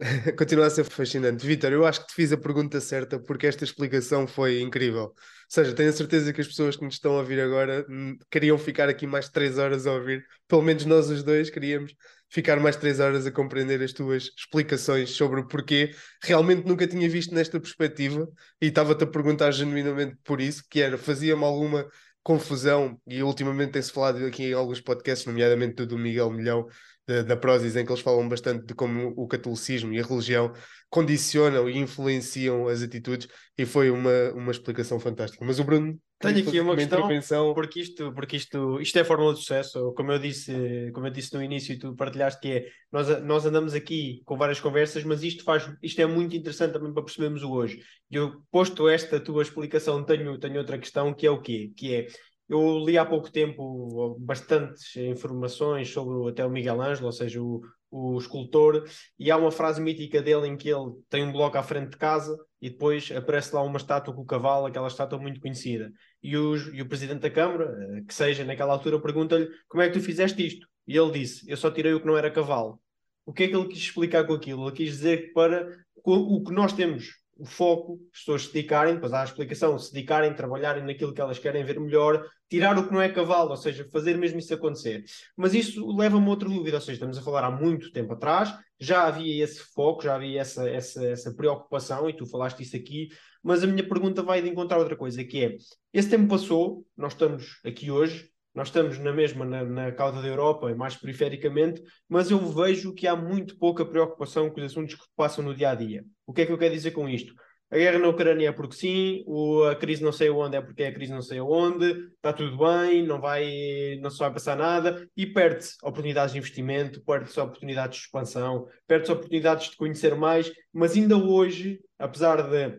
Continua a ser fascinante. Vitor, eu acho que te fiz a pergunta certa porque esta explicação foi incrível. Ou seja, tenho a certeza que as pessoas que nos estão a ouvir agora hum, queriam ficar aqui mais três horas a ouvir. Pelo menos nós os dois queríamos ficar mais três horas a compreender as tuas explicações sobre o porquê. Realmente nunca tinha visto nesta perspectiva e estava-te a perguntar genuinamente por isso, que era, fazia-me alguma confusão, e ultimamente tem-se falado aqui em alguns podcasts, nomeadamente do do Miguel Milhão, da, da Prozis, em que eles falam bastante de como o catolicismo e a religião condicionam e influenciam as atitudes, e foi uma, uma explicação fantástica. Mas o Bruno Tenho aqui uma questão, intervenção. porque isto, porque isto, isto é fórmula de sucesso, como eu disse, como eu disse no início e tu partilhaste que é, nós, nós andamos aqui com várias conversas, mas isto faz, isto é muito interessante também para percebermos o hoje. E eu, posto esta tua explicação, tenho, tenho outra questão que é o quê? Que é, eu li há pouco tempo bastantes informações sobre até o Miguel Ângelo, ou seja, o, o escultor, e há uma frase mítica dele em que ele tem um bloco à frente de casa e depois aparece lá uma estátua com o cavalo, aquela estátua muito conhecida. E, os, e o presidente da Câmara, eh, que seja naquela altura, pergunta-lhe como é que tu fizeste isto? E ele disse: Eu só tirei o que não era cavalo. O que é que ele quis explicar com aquilo? Ele quis dizer que para o que nós temos o foco, as pessoas se dedicarem, depois há a explicação, se dedicarem, trabalharem naquilo que elas querem ver melhor, tirar o que não é cavalo, ou seja, fazer mesmo isso acontecer. Mas isso leva-me a outra dúvida, ou seja, estamos a falar há muito tempo atrás, já havia esse foco, já havia essa, essa, essa preocupação, e tu falaste isso aqui, mas a minha pergunta vai de encontrar outra coisa, que é, esse tempo passou, nós estamos aqui hoje, nós estamos na mesma na, na cauda da Europa, mais perifericamente, mas eu vejo que há muito pouca preocupação com os assuntos que passam no dia a dia. O que é que eu quero dizer com isto? A guerra na Ucrânia é porque sim, o, a crise não sei onde é porque é a crise não sei onde, está tudo bem, não vai, não se vai passar nada, e perde-se oportunidades de investimento, perde-se oportunidades de expansão, perde-se oportunidades de conhecer mais, mas ainda hoje, apesar de,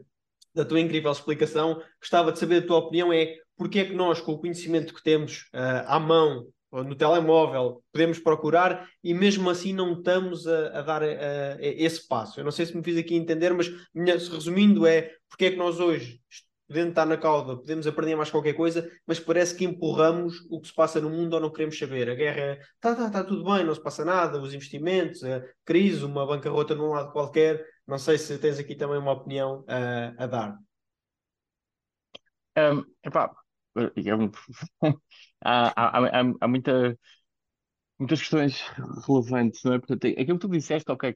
da tua incrível explicação, gostava de saber a tua opinião, é porque é que nós, com o conhecimento que temos uh, à mão, ou no telemóvel, podemos procurar e mesmo assim não estamos a, a dar a, a, esse passo. Eu não sei se me fiz aqui entender, mas resumindo é porque é que nós hoje, podendo estar na cauda, podemos aprender mais qualquer coisa, mas parece que empurramos o que se passa no mundo ou não queremos saber. A guerra está tá, tá tudo bem, não se passa nada, os investimentos, a crise, uma bancarrota num lado qualquer. Não sei se tens aqui também uma opinião a dar. Um, epá, há, há, há, há muita, muitas questões relevantes, não é? Portanto, aquilo que tu disseste, ok,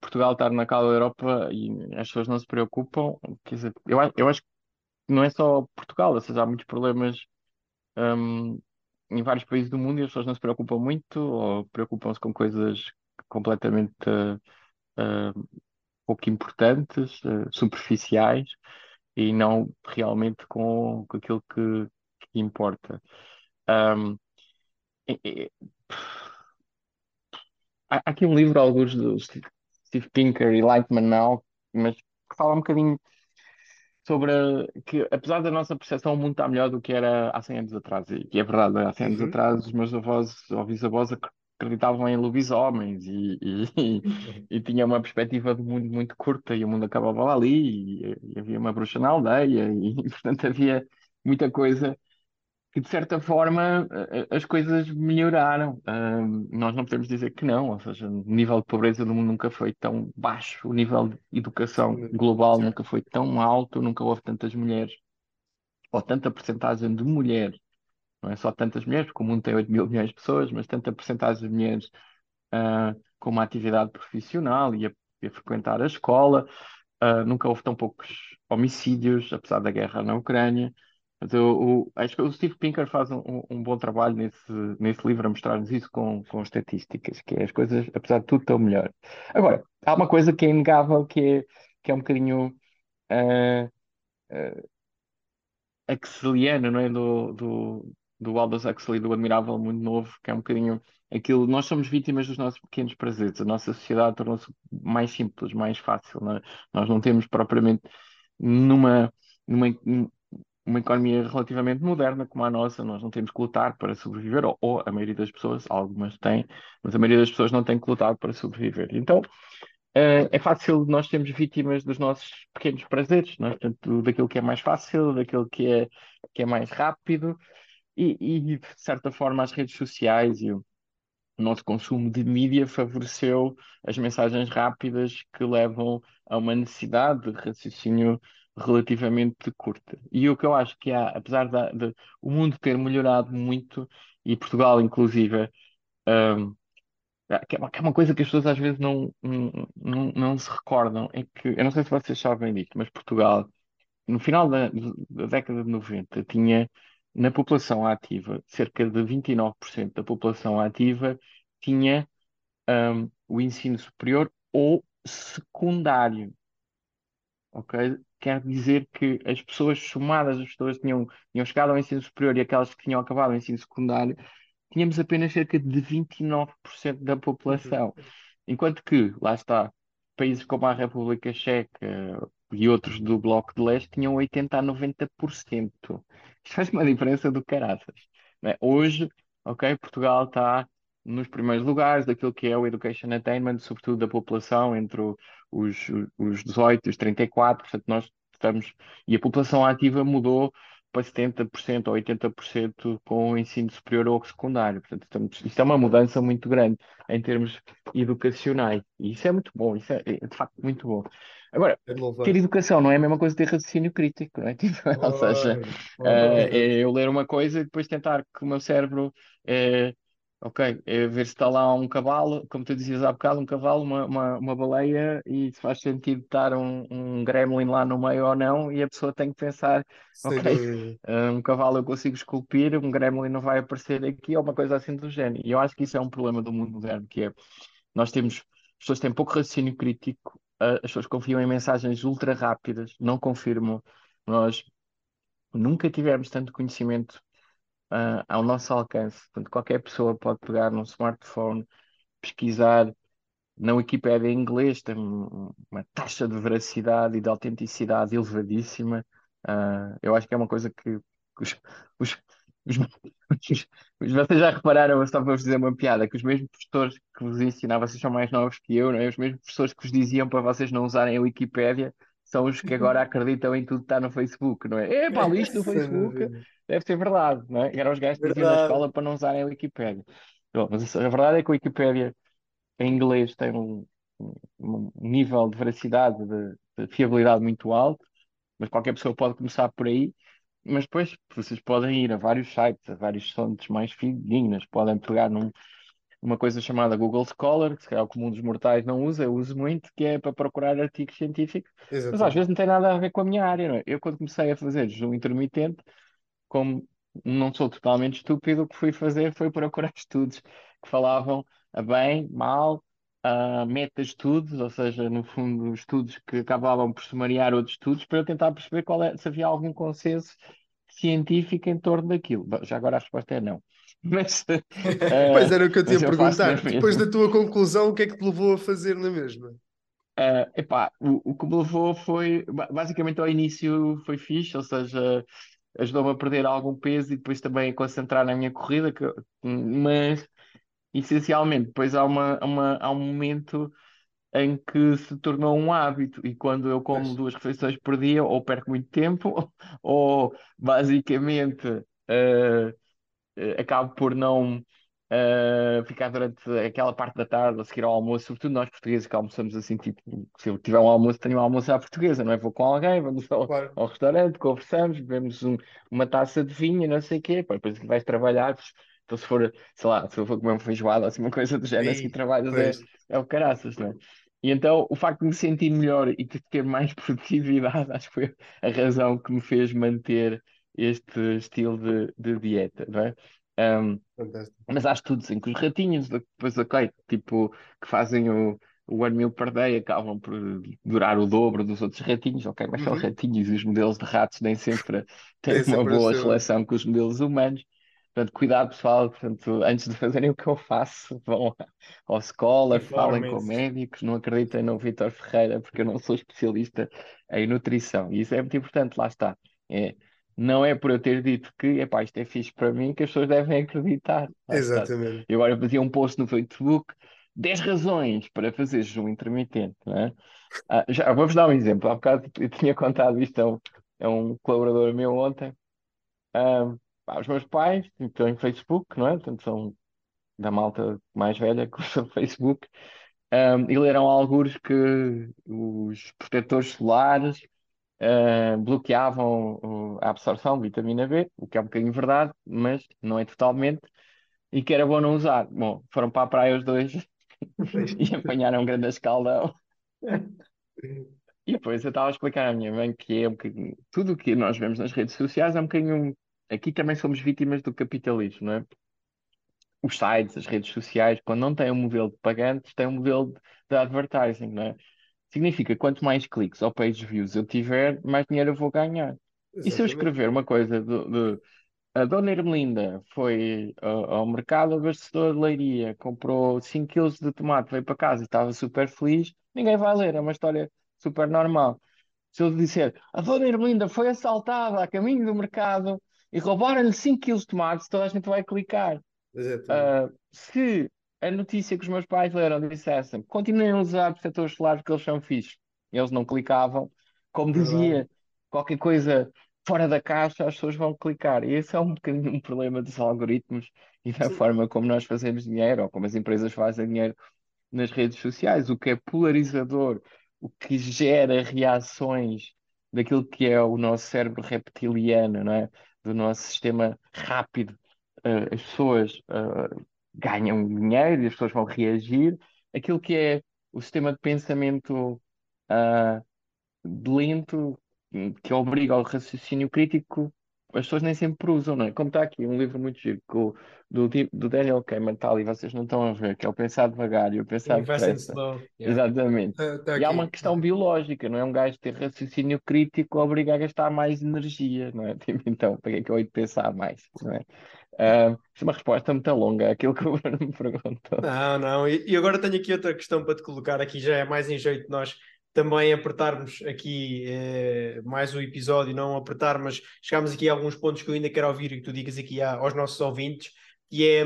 Portugal está na cauda da Europa e as pessoas não se preocupam, quer dizer, eu, eu acho que não é só Portugal, ou seja, há muitos problemas um, em vários países do mundo e as pessoas não se preocupam muito ou preocupam-se com coisas completamente uh, uh, pouco importantes, uh, superficiais e não realmente com, com aquilo que importa. Um, há aqui um livro, alguns do Steve Pinker e Lightman Now, mas que fala um bocadinho sobre que, apesar da nossa percepção, o mundo está melhor do que era há 100 anos atrás. E, e é verdade, há 100 anos Uhum. atrás os meus avós ou bisavós acreditavam em lobisomens e, e, e tinham uma perspectiva de mundo muito curta e o mundo acabava ali e, e havia uma bruxa na aldeia e, portanto, havia muita coisa que de certa forma as coisas melhoraram. nós não podemos dizer que não, ou seja, o nível de pobreza do mundo nunca foi tão baixo, o nível de educação global Sim. nunca foi tão alto, nunca houve tantas mulheres, ou tanta percentagem de mulheres, não é só tantas mulheres, porque o mundo tem 8 mil milhões de pessoas, mas tanta percentagem de mulheres ah, com uma atividade profissional e a, e a frequentar a escola. Ah, nunca houve tão poucos homicídios, apesar da guerra na Ucrânia. Mas eu, acho que o Steve Pinker faz um, um bom trabalho nesse, nesse livro a mostrar-nos isso com, com estatísticas, que é as coisas, apesar de tudo, estão melhor. Agora, há uma coisa que é inegável, que é, que é um bocadinho uh, uh, axeliana, não é? Do, do, do Aldous Huxley, do Admirável Mundo Novo, que é um bocadinho aquilo. Nós somos vítimas dos nossos pequenos prazeres. A nossa sociedade tornou-se mais simples, mais fácil. Não é? Nós não temos propriamente numa, numa uma economia relativamente moderna como a nossa, nós não temos que lutar para sobreviver, ou, ou, a maioria das pessoas, algumas têm, mas a maioria das pessoas não tem que lutar para sobreviver. Então, uh, é fácil nós sermos vítimas dos nossos pequenos prazeres, não é? Portanto, daquilo que é mais fácil, daquilo que é, que é mais rápido, e, e de certa forma as redes sociais e o nosso consumo de mídia favoreceu as mensagens rápidas que levam a uma necessidade de raciocínio relativamente curta. E o que eu acho que há, apesar de, de o mundo ter melhorado muito, e Portugal inclusive, um, que, é uma, que é uma coisa que as pessoas às vezes não, não, não se recordam, é que, eu não sei se vocês sabem disto, mas Portugal, no final da, da década de 90, tinha na população ativa, cerca de 29% da população ativa tinha um, o ensino superior ou secundário. Ok? Quer dizer que as pessoas somadas, as pessoas que tinham, tinham chegado ao ensino superior e aquelas que tinham acabado o ensino secundário, tínhamos apenas cerca de 29% da população. Uhum. Enquanto que, lá está, países como a República Checa e outros do Bloco de Leste tinham 80% a 90%. Isto faz uma diferença do caraças. não é? Hoje, ok, Portugal está nos primeiros lugares daquilo que é o education attainment, sobretudo da população entre os, os 18 e os 34, portanto nós estamos, e a população ativa mudou para 70% ou 80% com o ensino superior ou secundário, portanto estamos, isto é uma mudança muito grande em termos educacionais, e isso é muito bom, isso é, é de facto muito bom. Agora, É ter educação não é a mesma coisa que ter raciocínio crítico, não é? Tipo, ou seja, eh, é eu ler uma coisa e depois tentar que o meu cérebro, eh, ok, é ver se está lá um cavalo, como tu dizias há bocado, um cavalo, uma, uma, uma baleia, e se faz sentido estar um, um gremlin lá no meio ou não, e a pessoa tem que pensar, Sem ok, dúvida. um cavalo eu consigo esculpir, um gremlin não vai aparecer aqui, ou uma coisa assim do género. E eu acho que isso é um problema do mundo moderno, que é, nós temos, as pessoas têm pouco raciocínio crítico, as pessoas confiam em mensagens ultra rápidas, não confirmam. Nós nunca tivemos tanto conhecimento ah, ao nosso alcance. Portanto, qualquer pessoa pode pegar num smartphone, pesquisar na Wikipédia em inglês, tem um- uma taxa de veracidade e de autenticidade elevadíssima. Ah, eu acho que é uma coisa que, os- os- vocês já repararam, só para vos dizer uma piada, que os mesmos professores que vos ensinavam, vocês são mais novos que eu, não é? Os mesmos professores que vos diziam para vocês não usarem a Wikipédia são os que agora acreditam em tudo que está no Facebook, não é? Epá, li isto Sem Facebook, deve ser verdade, não é? Eram os gajos que diziam na escola para não usarem a Wikipédia. Bom, mas a verdade é que a Wikipédia em inglês tem um, um- um nível de veracidade, de, de fiabilidade muito alto, mas qualquer pessoa pode começar por aí. Mas depois vocês podem ir a vários sites, a vários fontes mais fidedignas, podem pegar num, numa coisa chamada Google Scholar, que se calhar o comum dos mortais não usa, eu uso muito, que é para procurar artigos científicos, mas às Exatamente. vezes não tem nada a ver com a minha área, não é? Eu quando comecei a fazer jejum intermitente, como não sou totalmente estúpido, o que fui fazer foi procurar estudos que falavam a bem, mal, a meta-estudos, ou seja, no fundo, estudos que acabavam por sumariar outros estudos, para eu tentar perceber qual é, se havia algum consenso científico em torno daquilo. Já agora a resposta é não. Mas, Pois eh, era o que eu mas faço na perguntar. Depois da tua conclusão, o que é que te levou a fazer na mesma? Ah, epá, o, o que me levou foi, ba- basicamente ao início foi fixe, ou seja, ajudou-me a perder algum peso e depois também a concentrar na minha corrida, que, mas essencialmente depois há uma, uma, há um momento em que se tornou um hábito e quando eu como Pois, duas refeições por dia ou perco muito tempo ou basicamente eh, acabo por não eh, ficar durante aquela parte da tarde a seguir ao almoço, sobretudo nós portugueses que almoçamos assim, tipo, se eu tiver um almoço, tenho um almoço à portuguesa, não é? Vou com alguém, vamos ao, claro. ao restaurante, conversamos, bebemos um- uma taça de vinho, não sei o quê, pá, depois que vais trabalhar, pois, então se for, sei lá, se eu for comer uma feijoada, assim, uma coisa do género, assim, trabalhas é, é o caraças, não é? E então o facto de me sentir melhor e de ter mais produtividade, acho que foi a razão que me fez manter este estilo de, de dieta, não é? Um, mas há estudos em que os ratinhos, depois, ok, tipo, que fazem o, o one meal per day acabam por durar o dobro dos outros ratinhos, ok, mas são Uhum. ratinhos e os modelos de ratos nem sempre têm Tem uma boa seu. relação com os modelos humanos. Portanto, cuidado, pessoal. Portanto, antes de fazerem o que eu faço, vão ao Scholar, falem com médicos, não acreditem no Vítor Ferreira, porque eu não sou especialista em nutrição. E isso é muito importante, lá está. É, não é por eu ter dito que, epá, isto é fixe para mim, que as pessoas devem acreditar. Lá está. Exatamente. Eu agora fazia um post no Facebook, 10 razões para fazer jejum intermitente, não é? Ah, já, vou-vos dar um exemplo. Há bocado eu tinha contado isto a um, a um colaborador meu ontem. Ah, os meus pais estão em Facebook, não é? Portanto, são da malta mais velha que usa Facebook. Ah, e leram algures que os protetores solares ah, bloqueavam uh, a absorção de vitamina B, o que é um bocadinho verdade, mas não é totalmente, e que era bom não usar. Bom, foram para a praia os dois e apanharam um grande escaldão. E depois eu estava a explicar à minha mãe que é um bocadinho, tudo o que nós vemos nas redes sociais é um bocadinho. Aqui também somos vítimas do capitalismo, não é? Os sites, as redes sociais, quando não têm um modelo de pagantes, têm um modelo de, de advertising, não é? Significa que quanto mais cliques ou page views eu tiver, mais dinheiro eu vou ganhar. E se eu Exatamente. escrever uma coisa de, de a Dona Ermelinda foi ao, ao mercado abastecedor de Leiria, comprou 5 quilos de tomate, veio para casa e estava super feliz, ninguém vai ler, é uma história super normal. Se eu disser a Dona Ermelinda foi assaltada a caminho do mercado e roubaram-lhe 5 quilos de tomate, toda a gente vai clicar. Exatamente. Ah, se a notícia que os meus pais leram dissessem continuem a usar protetores solares porque eles são fixos, eles não clicavam, como dizia qualquer coisa fora da caixa, as pessoas vão clicar. E esse é um bocadinho um problema dos algoritmos e da Sim. forma como nós fazemos dinheiro, ou como as empresas fazem dinheiro nas redes sociais, o que é polarizador, o que gera reações daquilo que é o nosso cérebro reptiliano, não é? Do nosso sistema rápido. Uh, as pessoas uh, ganham dinheiro e as pessoas vão reagir. Aquilo que é o sistema de pensamento uh, lento, que obriga ao raciocínio crítico, as pessoas nem sempre usam, não é? Como está aqui um livro muito giro do, do Daniel Kahneman, está ali, vocês não estão a ver, que é o Pensar Devagar e o Pensar Depressa. Yeah. Exatamente. Tá, tá E há uma questão biológica, não é? Um gajo ter raciocínio crítico obriga a gastar mais energia, não é? Tipo, então, para que é que eu hei de pensar mais, não é? Ah, isto é uma resposta muito longa àquilo que o Bruno me perguntou. Não, não. E, e agora tenho aqui outra questão para te colocar aqui, já é mais em jeito de nós também apertarmos aqui eh, mais um episódio, não apertar, mas chegámos aqui a alguns pontos que eu ainda quero ouvir e que tu digas aqui aos nossos ouvintes, que é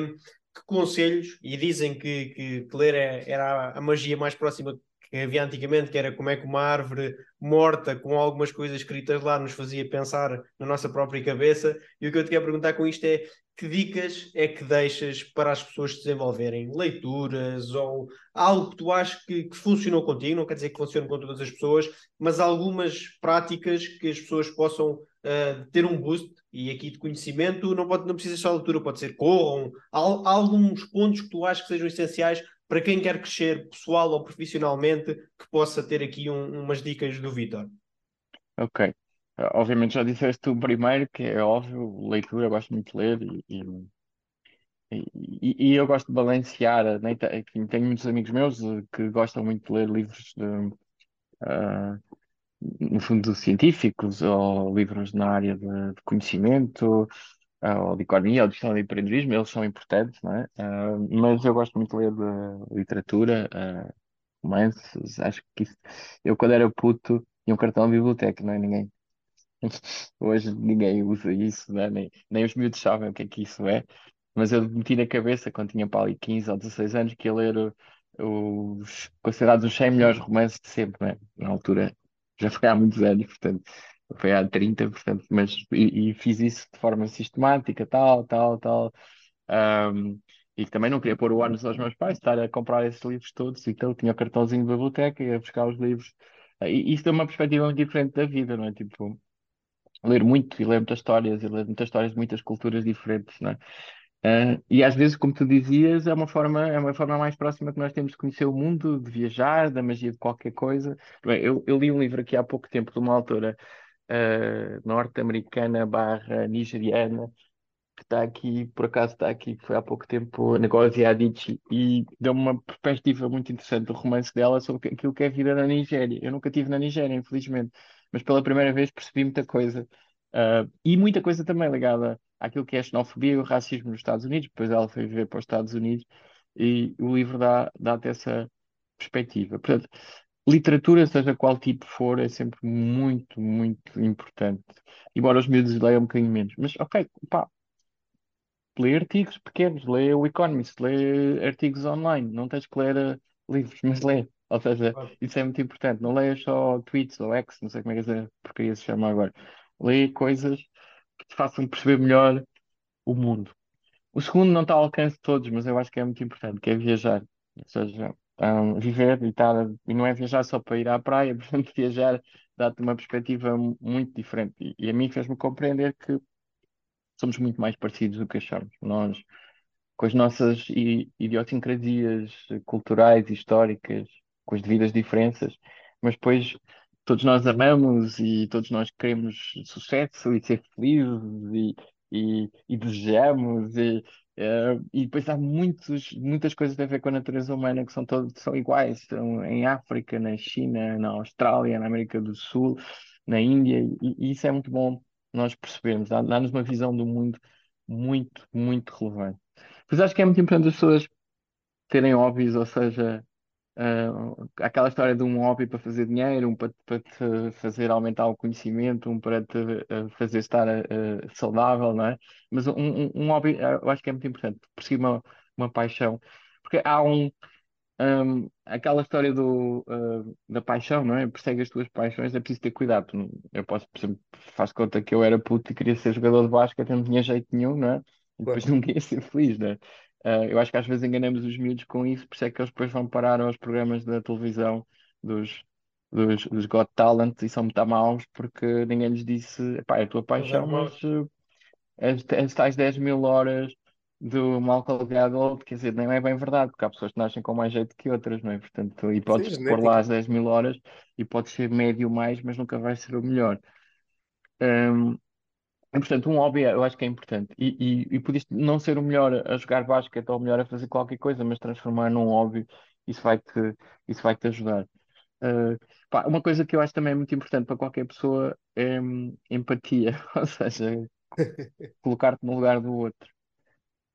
que conselhos, e dizem que, que, que ler é, era a magia mais próxima havia antigamente, que era como é que uma árvore morta com algumas coisas escritas lá nos fazia pensar na nossa própria cabeça. E o que eu te quero perguntar com isto é que dicas é que deixas para as pessoas desenvolverem leituras ou algo que tu achas que, que, funcionou contigo, não quer dizer que funcione com todas as pessoas, mas algumas práticas que as pessoas possam uh, ter um boost e aqui de conhecimento, não, pode, não precisa só leitura, pode ser corram, alguns pontos que tu achas que sejam essenciais para quem quer crescer pessoal ou profissionalmente, que possa ter aqui um, umas dicas do Vitor? Ok. Obviamente já disseste o primeiro, que é óbvio, leitura, gosto muito de ler e, e, e, eu gosto de balancear, né? tenho muitos amigos meus que gostam muito de ler livros de, uh, no fundo, científicos ou livros na área de, de conhecimento, ou de economia, ou de gestão de empreendedorismo, eles são importantes, não é? Uh, mas eu gosto muito de ler de literatura, uh, romances, acho que isso... Eu, quando era puto, tinha um cartão de biblioteca, não é? Ninguém... Hoje ninguém usa isso, não é? nem, nem os miúdos sabem o que é que isso é, mas eu meti na cabeça, quando tinha para ali 15 ou 16 anos, que ia ler os considerados os 100 melhores romances de sempre, né? Na altura, já foi há muitos anos, portanto foi há 30, portanto, mas e, e fiz isso de forma sistemática, tal, tal, tal. Um, e também não queria pôr o ônus aos meus pais, estar a comprar esses livros todos, então tinha o cartãozinho de biblioteca, ia buscar os livros. E isso deu uma perspectiva muito diferente da vida, não é? Tipo, ler muito e ler muitas histórias, e ler muitas histórias de muitas culturas diferentes, não é? Uh, e às vezes, como tu dizias, é uma forma, é uma forma mais próxima que nós temos de conhecer o mundo, de viajar, da magia de qualquer coisa. Bem, eu, eu li um livro aqui há pouco tempo de uma autora uh, norte-americana barra nigeriana, que está aqui, por acaso está aqui, foi há pouco tempo, Ngozi Adichie, e deu-me uma perspectiva muito interessante do romance dela sobre aquilo que é a vida na Nigéria. Eu nunca estive na Nigéria, infelizmente, mas pela primeira vez percebi muita coisa. Uh, e muita coisa também ligada àquilo que é a xenofobia e o racismo nos Estados Unidos. Depois ela foi viver para os Estados Unidos e o livro dá, dá-te essa perspectiva. Portanto, literatura, seja qual tipo for, é sempre muito, muito importante. Embora os miúdos leiam um bocadinho menos. Mas, ok, pá, lê artigos pequenos, lê o Economist, lê artigos online. Não tens que ler uh, livros, mas lê. Ou seja, isso é muito importante. Não leias só tweets ou X, não sei como é que essa porcaria se chama agora. Lê coisas que te façam perceber melhor o mundo. O segundo não está ao alcance de todos, mas eu acho que é muito importante, que é viajar. Ou seja, um, viver e estar, e não é viajar só para ir à praia, portanto, viajar dá-te uma perspectiva muito diferente. E, e a mim fez-me compreender que somos muito mais parecidos do que achamos. Nós, com as nossas idiosincrasias culturais, históricas, com as devidas diferenças, mas depois todos nós amamos e todos nós queremos sucesso e ser felizes e, e, e desejamos e, uh, e depois há muitos, muitas coisas a ver com a natureza humana que são todos são iguais são em África, na China, na Austrália, na América do Sul, na Índia e, e isso é muito bom nós percebermos, dá-nos uma visão do mundo muito, muito relevante. Pois acho que é muito importante as pessoas terem hobbies, ou seja, Uh, aquela história de um hobby para fazer dinheiro, um para, para te fazer aumentar o conhecimento, um para te uh, fazer estar uh, saudável, não é? Mas um, um, hobby eu acho que é muito importante, perseguir uma, uma paixão, porque há um, um aquela história do, da paixão, não é? Persegue as tuas paixões, é preciso ter cuidado. Eu posso, por exemplo, faz conta que eu era puto e queria ser jogador de basquete, não tinha jeito nenhum, não é? E depois não queria ser feliz, não é? Uh, eu acho que às vezes enganamos os miúdos com isso, por isso é que eles depois vão parar aos programas da televisão dos, dos, dos Got Talent e são muito maus porque ninguém lhes disse, pá, é a tua paixão, mas uh, as, as tais 10 mil horas do Malcolm Gladwell, quer dizer, nem é bem verdade, porque há pessoas que nascem com mais jeito que outras, não é? Portanto, e podes Sim, pôr lá as 10 mil horas e podes ser médio mais, mas nunca vais ser o melhor. Um, e, portanto, um hobby eu acho que é importante. E, e, e podias não ser o melhor a jogar basquete ou o melhor a fazer qualquer coisa, mas transformar num hobby, isso vai-te isso vai -te ajudar. Uh, pá, uma coisa que eu acho também muito importante para qualquer pessoa é hum, empatia, ou seja, colocar-te no lugar do outro.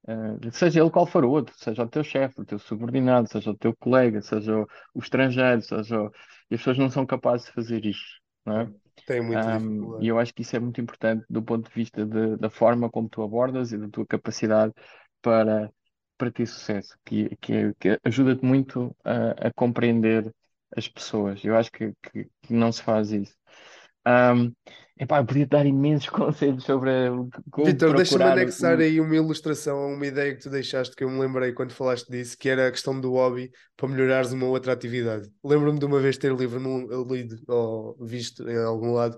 Uh, seja ele qual for o outro, seja o teu chefe, o teu subordinado, seja o teu colega, seja o, o estrangeiro, seja o... e as pessoas não são capazes de fazer isto, não é? Tem muita Um, e eu acho que isso é muito importante do ponto de vista de- da forma como tu abordas e da tua capacidade para, para ter sucesso, que, que, que ajuda-te muito a, a compreender as pessoas. Eu acho que, que, que não se faz isso. Um, epá, eu podia dar imensos conselhos sobre como Vitor, deixa-me anexar aí uma ilustração a uma ideia que tu deixaste que eu me lembrei quando falaste disso, que era a questão do hobby para melhorares uma outra atividade. Lembro-me de uma vez ter livro num, lido ou visto em algum lado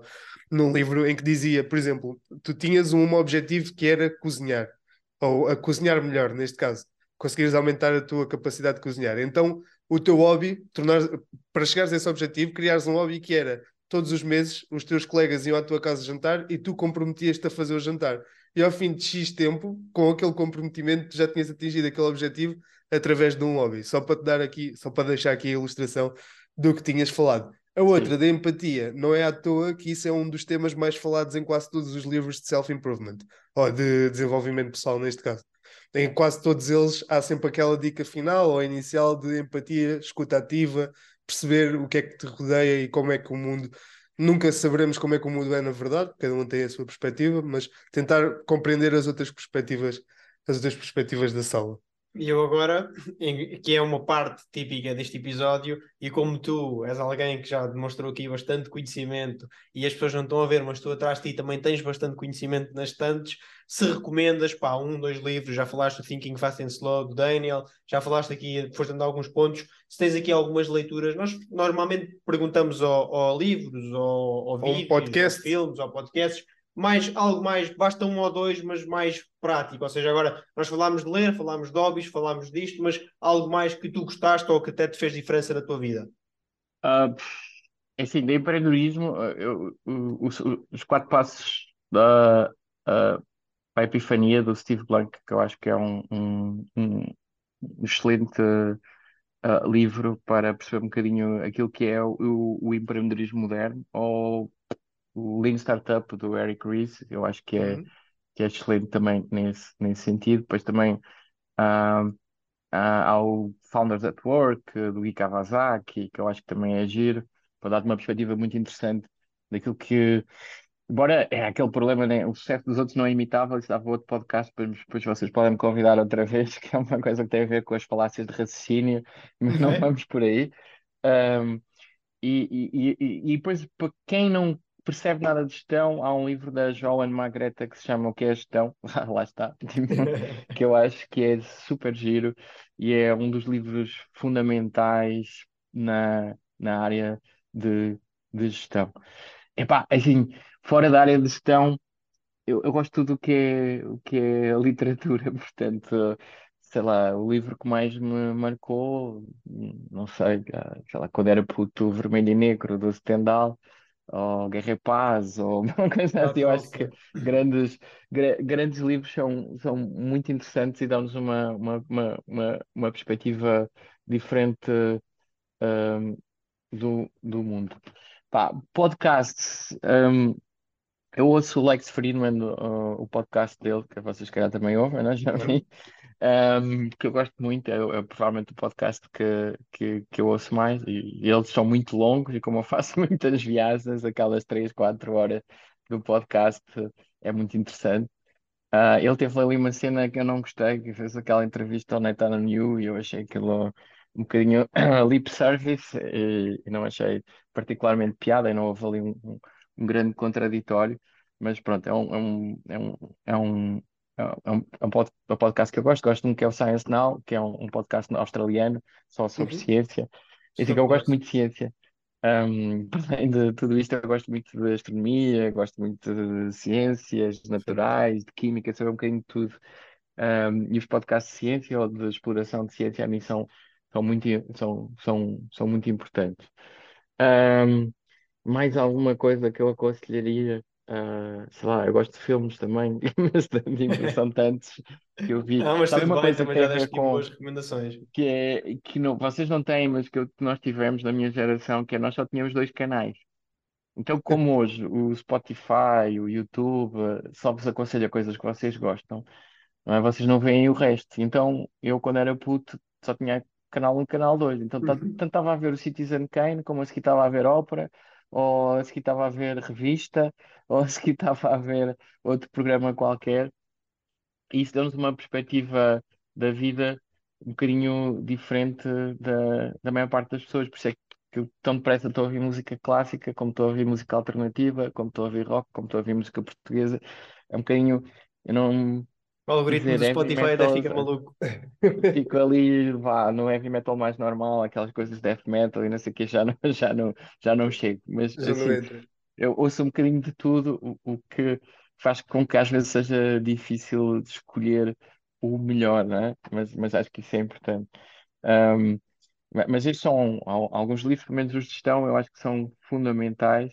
num livro em que dizia, por exemplo, tu tinhas um objetivo que era cozinhar, ou a cozinhar melhor, neste caso, conseguires aumentar a tua capacidade de cozinhar. Então, o teu hobby, tornar, para chegares a esse objetivo, criares um hobby que era todos os meses os teus colegas iam à tua casa jantar e tu comprometias-te a fazer o jantar. E ao fim de X tempo, com aquele comprometimento, já tinhas atingido aquele objetivo através de um hobby. Só para te dar aqui, só para deixar aqui a ilustração do que tinhas falado. A outra, da empatia, não é à toa que isso é um dos temas mais falados em quase todos os livros de self-improvement, ou de desenvolvimento pessoal, neste caso. Em quase todos eles há sempre aquela dica final ou inicial de empatia, escuta ativa, perceber o que é que te rodeia e como é que o mundo. Nunca saberemos como é que o mundo é na verdade, cada um tem a sua perspectiva, mas tentar compreender as outras perspectivas, as outras perspectivas da sala. E eu agora, que é uma parte típica deste episódio, e como tu és alguém que já demonstrou aqui bastante conhecimento e as pessoas não estão a ver, mas tu atrás de ti também tens bastante conhecimento nas estantes, se recomendas, pá, um, dois livros, já falaste do Thinking Fast and Slow, do Daniel, já falaste aqui, foste dando alguns pontos, se tens aqui algumas leituras, nós normalmente perguntamos ao, ao livros, ao, ao um vídeos, podcast. ao filmes, ou podcasts, mais algo mais, basta um ou dois, mas mais prático. Ou seja, agora nós falámos de ler, falámos de hobbies, falámos disto, mas algo mais que tu gostaste ou que até te fez diferença na tua vida. É assim, de empreendedorismo, ah, eu- o- os, os quatro passos da, para a epifania do Steve Blank, que eu acho que é um, um, um excelente ah, livro para perceber um bocadinho aquilo que é o, o empreendedorismo moderno, ou o Lean Startup do Eric Ries, eu acho que é, Uhum. que é excelente também nesse, nesse sentido. Depois também ah, há o Founders at Work, eh, do Guy Kawasaki, que eu acho que também é giro, para dar-te uma perspectiva muito interessante daquilo que, embora é aquele problema, né? O sucesso dos outros não é imitável, isso dava outro podcast, depois, depois vocês podem me convidar outra vez, que é uma coisa que tem a ver com as falácias de raciocínio, mas não Ok. vamos por aí. Ahm, e, e, e, e depois, para quem não percebe nada de gestão, há um livro da Joan Magreta que se chama O que é Gestão? Lá está, que eu acho que é super giro e é um dos livros fundamentais na, na área de, de gestão. Epá, assim, fora da área de gestão, eu, eu gosto o que é, o que é literatura, portanto, sei lá, o livro que mais me marcou, não sei, sei lá, quando era puto, Vermelho e Negro do Stendhal, ou Guerra e Paz, ou uma coisa assim, eu acho que grandes, gra- grandes livros são, são muito interessantes e dão-nos uma, uma, uma, uma, uma perspectiva diferente, ahm, do, do mundo. Pá, podcasts, ahm, eu ouço o Lex Friedman, o, o podcast dele, que vocês se calhar também ouvem, né? Já Uhum. vi, ahm, que eu gosto muito, é, é provavelmente o podcast que, que, que eu ouço mais, e, e eles são muito longos, e como eu faço muitas viagens, aquelas 3, 4 horas do podcast, é muito interessante. Ah, ele teve ali uma cena que eu não gostei, que fez aquela entrevista ao on You e eu achei aquilo um bocadinho lip service e, e não achei particularmente piada e não houve ali um, um- um grande contraditório, mas pronto, é um, é um, é um, é um, é um, é um pod- é um podcast que eu gosto, gosto de um que é o Science Now, que é um, um podcast australiano só sobre Uhum. ciência, e assim eu gosto muito de ciência. Um, além de tudo isto, eu gosto muito de astronomia, gosto muito de ciências naturais, de química, saber um bocadinho de tudo. Um, e os podcasts de ciência ou de exploração de ciência a mim são, são muito, são, são, são muito importantes. Um, mais alguma coisa que eu aconselharia? Ah, sei lá, eu gosto de filmes também, mas são tantos que eu vi. Não, mas Sabe uma bem, coisa que também tem já a ver com boas recomendações. que é que não, vocês não têm, mas que, eu- que nós tivemos na minha geração, que é nós só tínhamos dois canais. Então, como hoje o Spotify, o YouTube, eh, só vos aconselha coisas que vocês gostam, não é? Vocês não veem o resto. Então, eu, quando era puto, só tinha canal 1 e canal 2. Então, Uhum. tanto estava a ver o Citizen Kane, como a seguir estava a ver ópera, ou seguir estava a ver revista, ou seguir estava a ver outro programa qualquer. E isso deu-nos uma perspectiva da vida um bocadinho diferente da, da maior parte das pessoas. Por isso é que eu tão depressa estou a ouvir música clássica, como estou a ouvir música alternativa, como estou a ouvir rock, como estou a ouvir música portuguesa. É um bocadinho, eu não O algoritmo dizer do Spotify até metal, fica maluco. fico ali, vá, no heavy metal mais normal, aquelas coisas de death metal e não sei o que, já não, já não, já não chego. Mas Já assim, eu ouço um bocadinho de tudo, o, o que faz com que às vezes seja difícil de escolher o melhor, não é? Mas, mas acho que isso é importante. Um, ma- mas estes são al- alguns livros, pelo menos os de gestão, eu acho que são fundamentais.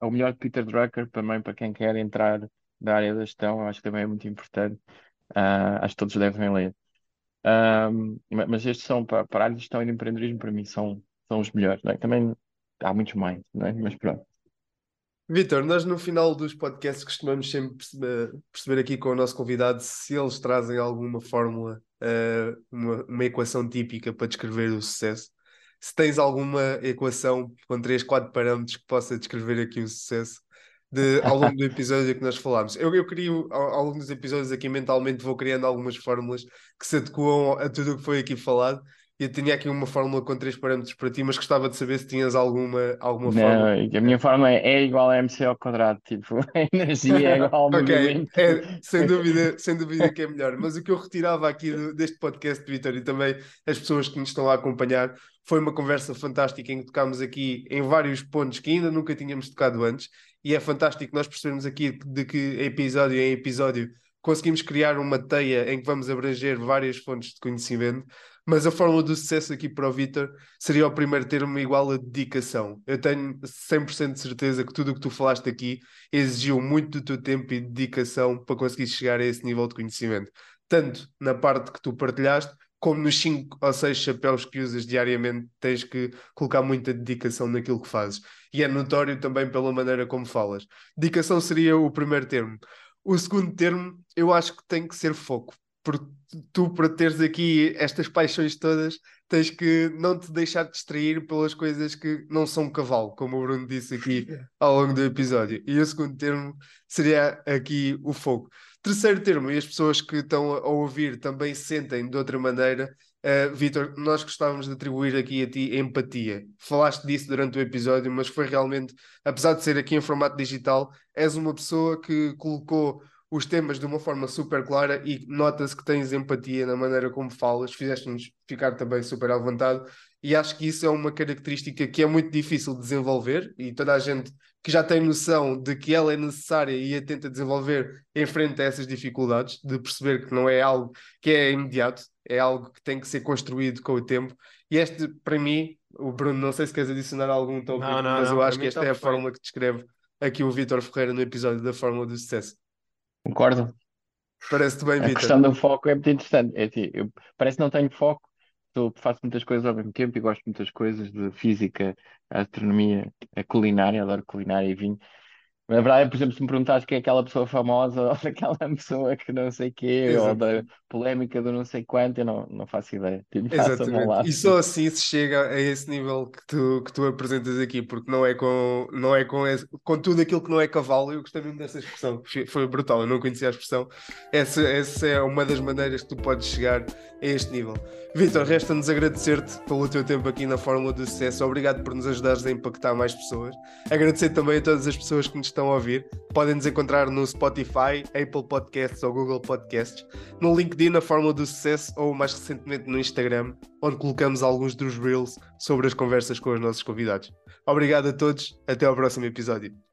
É o melhor de Peter Drucker também para quem quer entrar da área da gestão, eu acho que também é muito importante. Ah, acho que todos devem ler. Um, ma- mas estes são para, para a área de gestão e de empreendedorismo, para mim, são, são os melhores, é? Também há muitos mais, é? Mas pronto. Vitor, nós no final dos podcasts costumamos sempre perceber, aqui com o nosso convidado se eles trazem alguma fórmula, eh, uma, uma equação típica para descrever o sucesso. Se tens alguma equação com três, quatro parâmetros que possa descrever aqui o sucesso de, ao longo do episódio que nós falámos. Eu, eu crio, ao, ao longo dos episódios aqui mentalmente, vou criando algumas fórmulas que se adequam a tudo o que foi aqui falado. Eu tinha aqui uma fórmula com três parâmetros para ti, mas gostava de saber se tinhas alguma, alguma fórmula. Não, a minha forma é E igual a MC ao quadrado, tipo, a energia é igual ao Ok, é, sem dúvida, sem dúvida que é melhor. Mas o que eu retirava aqui do- deste podcast, Vitor, e também as pessoas que nos estão a acompanhar, foi uma conversa fantástica em que tocámos aqui em vários pontos que ainda nunca tínhamos tocado antes, e é fantástico nós percebermos aqui de que episódio em episódio conseguimos criar uma teia em que vamos abranger várias fontes de conhecimento. Mas a fórmula do sucesso aqui para o Vitor seria o primeiro termo igual a dedicação. Eu tenho 100% de certeza que tudo o que tu falaste aqui exigiu muito do teu tempo e dedicação para conseguir chegar a esse nível de conhecimento. Tanto na parte que tu partilhaste, como nos 5 ou 6 chapéus que usas diariamente, tens que colocar muita dedicação naquilo que fazes. E é notório também pela maneira como falas. Dedicação seria o primeiro termo. O segundo termo, eu acho que tem que ser foco. Porque tu, para teres aqui estas paixões todas, tens que não te deixar distrair pelas coisas que não são cavalo, como o Bruno disse aqui ao longo do episódio. E o segundo termo seria aqui o fogo. Terceiro termo, e as pessoas que estão a ouvir também sentem de outra maneira. Uh, Vitor, nós gostávamos de atribuir aqui a ti empatia. Falaste disso durante o episódio, mas foi realmente, apesar de ser aqui em formato digital, és uma pessoa que colocou os temas de uma forma super clara e nota-se que tens empatia na maneira como falas, fizeste-nos ficar também super à vontade e acho que isso é uma característica que é muito difícil de desenvolver e toda a gente que já tem noção de que ela é necessária e a tenta desenvolver enfrenta essas dificuldades, de perceber que não é algo que é imediato, é algo que tem que ser construído com o tempo. E este, para mim, o Bruno, não sei se queres adicionar algum tópico, Não, não, mas não, eu acho que esta é a perfeito. fórmula que descreve aqui o Vítor Ferreira no episódio da Fórmula do Sucesso. Concordo? Parece-te bem, A Vítor? questão do foco é muito interessante. É assim, eu parece que não tenho foco, estou- faço muitas coisas ao mesmo tempo e gosto de muitas coisas de física, astronomia, a culinária, adoro culinária e vinho. Na verdade, por exemplo, se me perguntares quem é aquela pessoa famosa ou daquela pessoa que não sei quê, ou da polémica do não sei quanto, eu não, não faço ideia. Tipo, Exatamente. lado. E só assim se chega a esse nível que tu, que tu apresentas aqui, porque não é com, não é com, esse- com tudo aquilo que não é cavalo. Eu gostei muito dessa expressão, foi, brutal, eu não conhecia a expressão. Essa, essa é uma das maneiras que tu podes chegar a este nível. Vitor, resta-nos agradecer-te pelo teu tempo aqui na Fórmula do Sucesso. Obrigado por nos ajudares a impactar mais pessoas. Agradecer também a todas as pessoas que nos estão a ouvir. Podem nos encontrar no Spotify, Apple Podcasts ou Google Podcasts, no LinkedIn, na Fórmula do Sucesso ou mais recentemente no Instagram, onde colocamos alguns dos reels sobre as conversas com os nossos convidados. Obrigado a todos, até ao próximo episódio.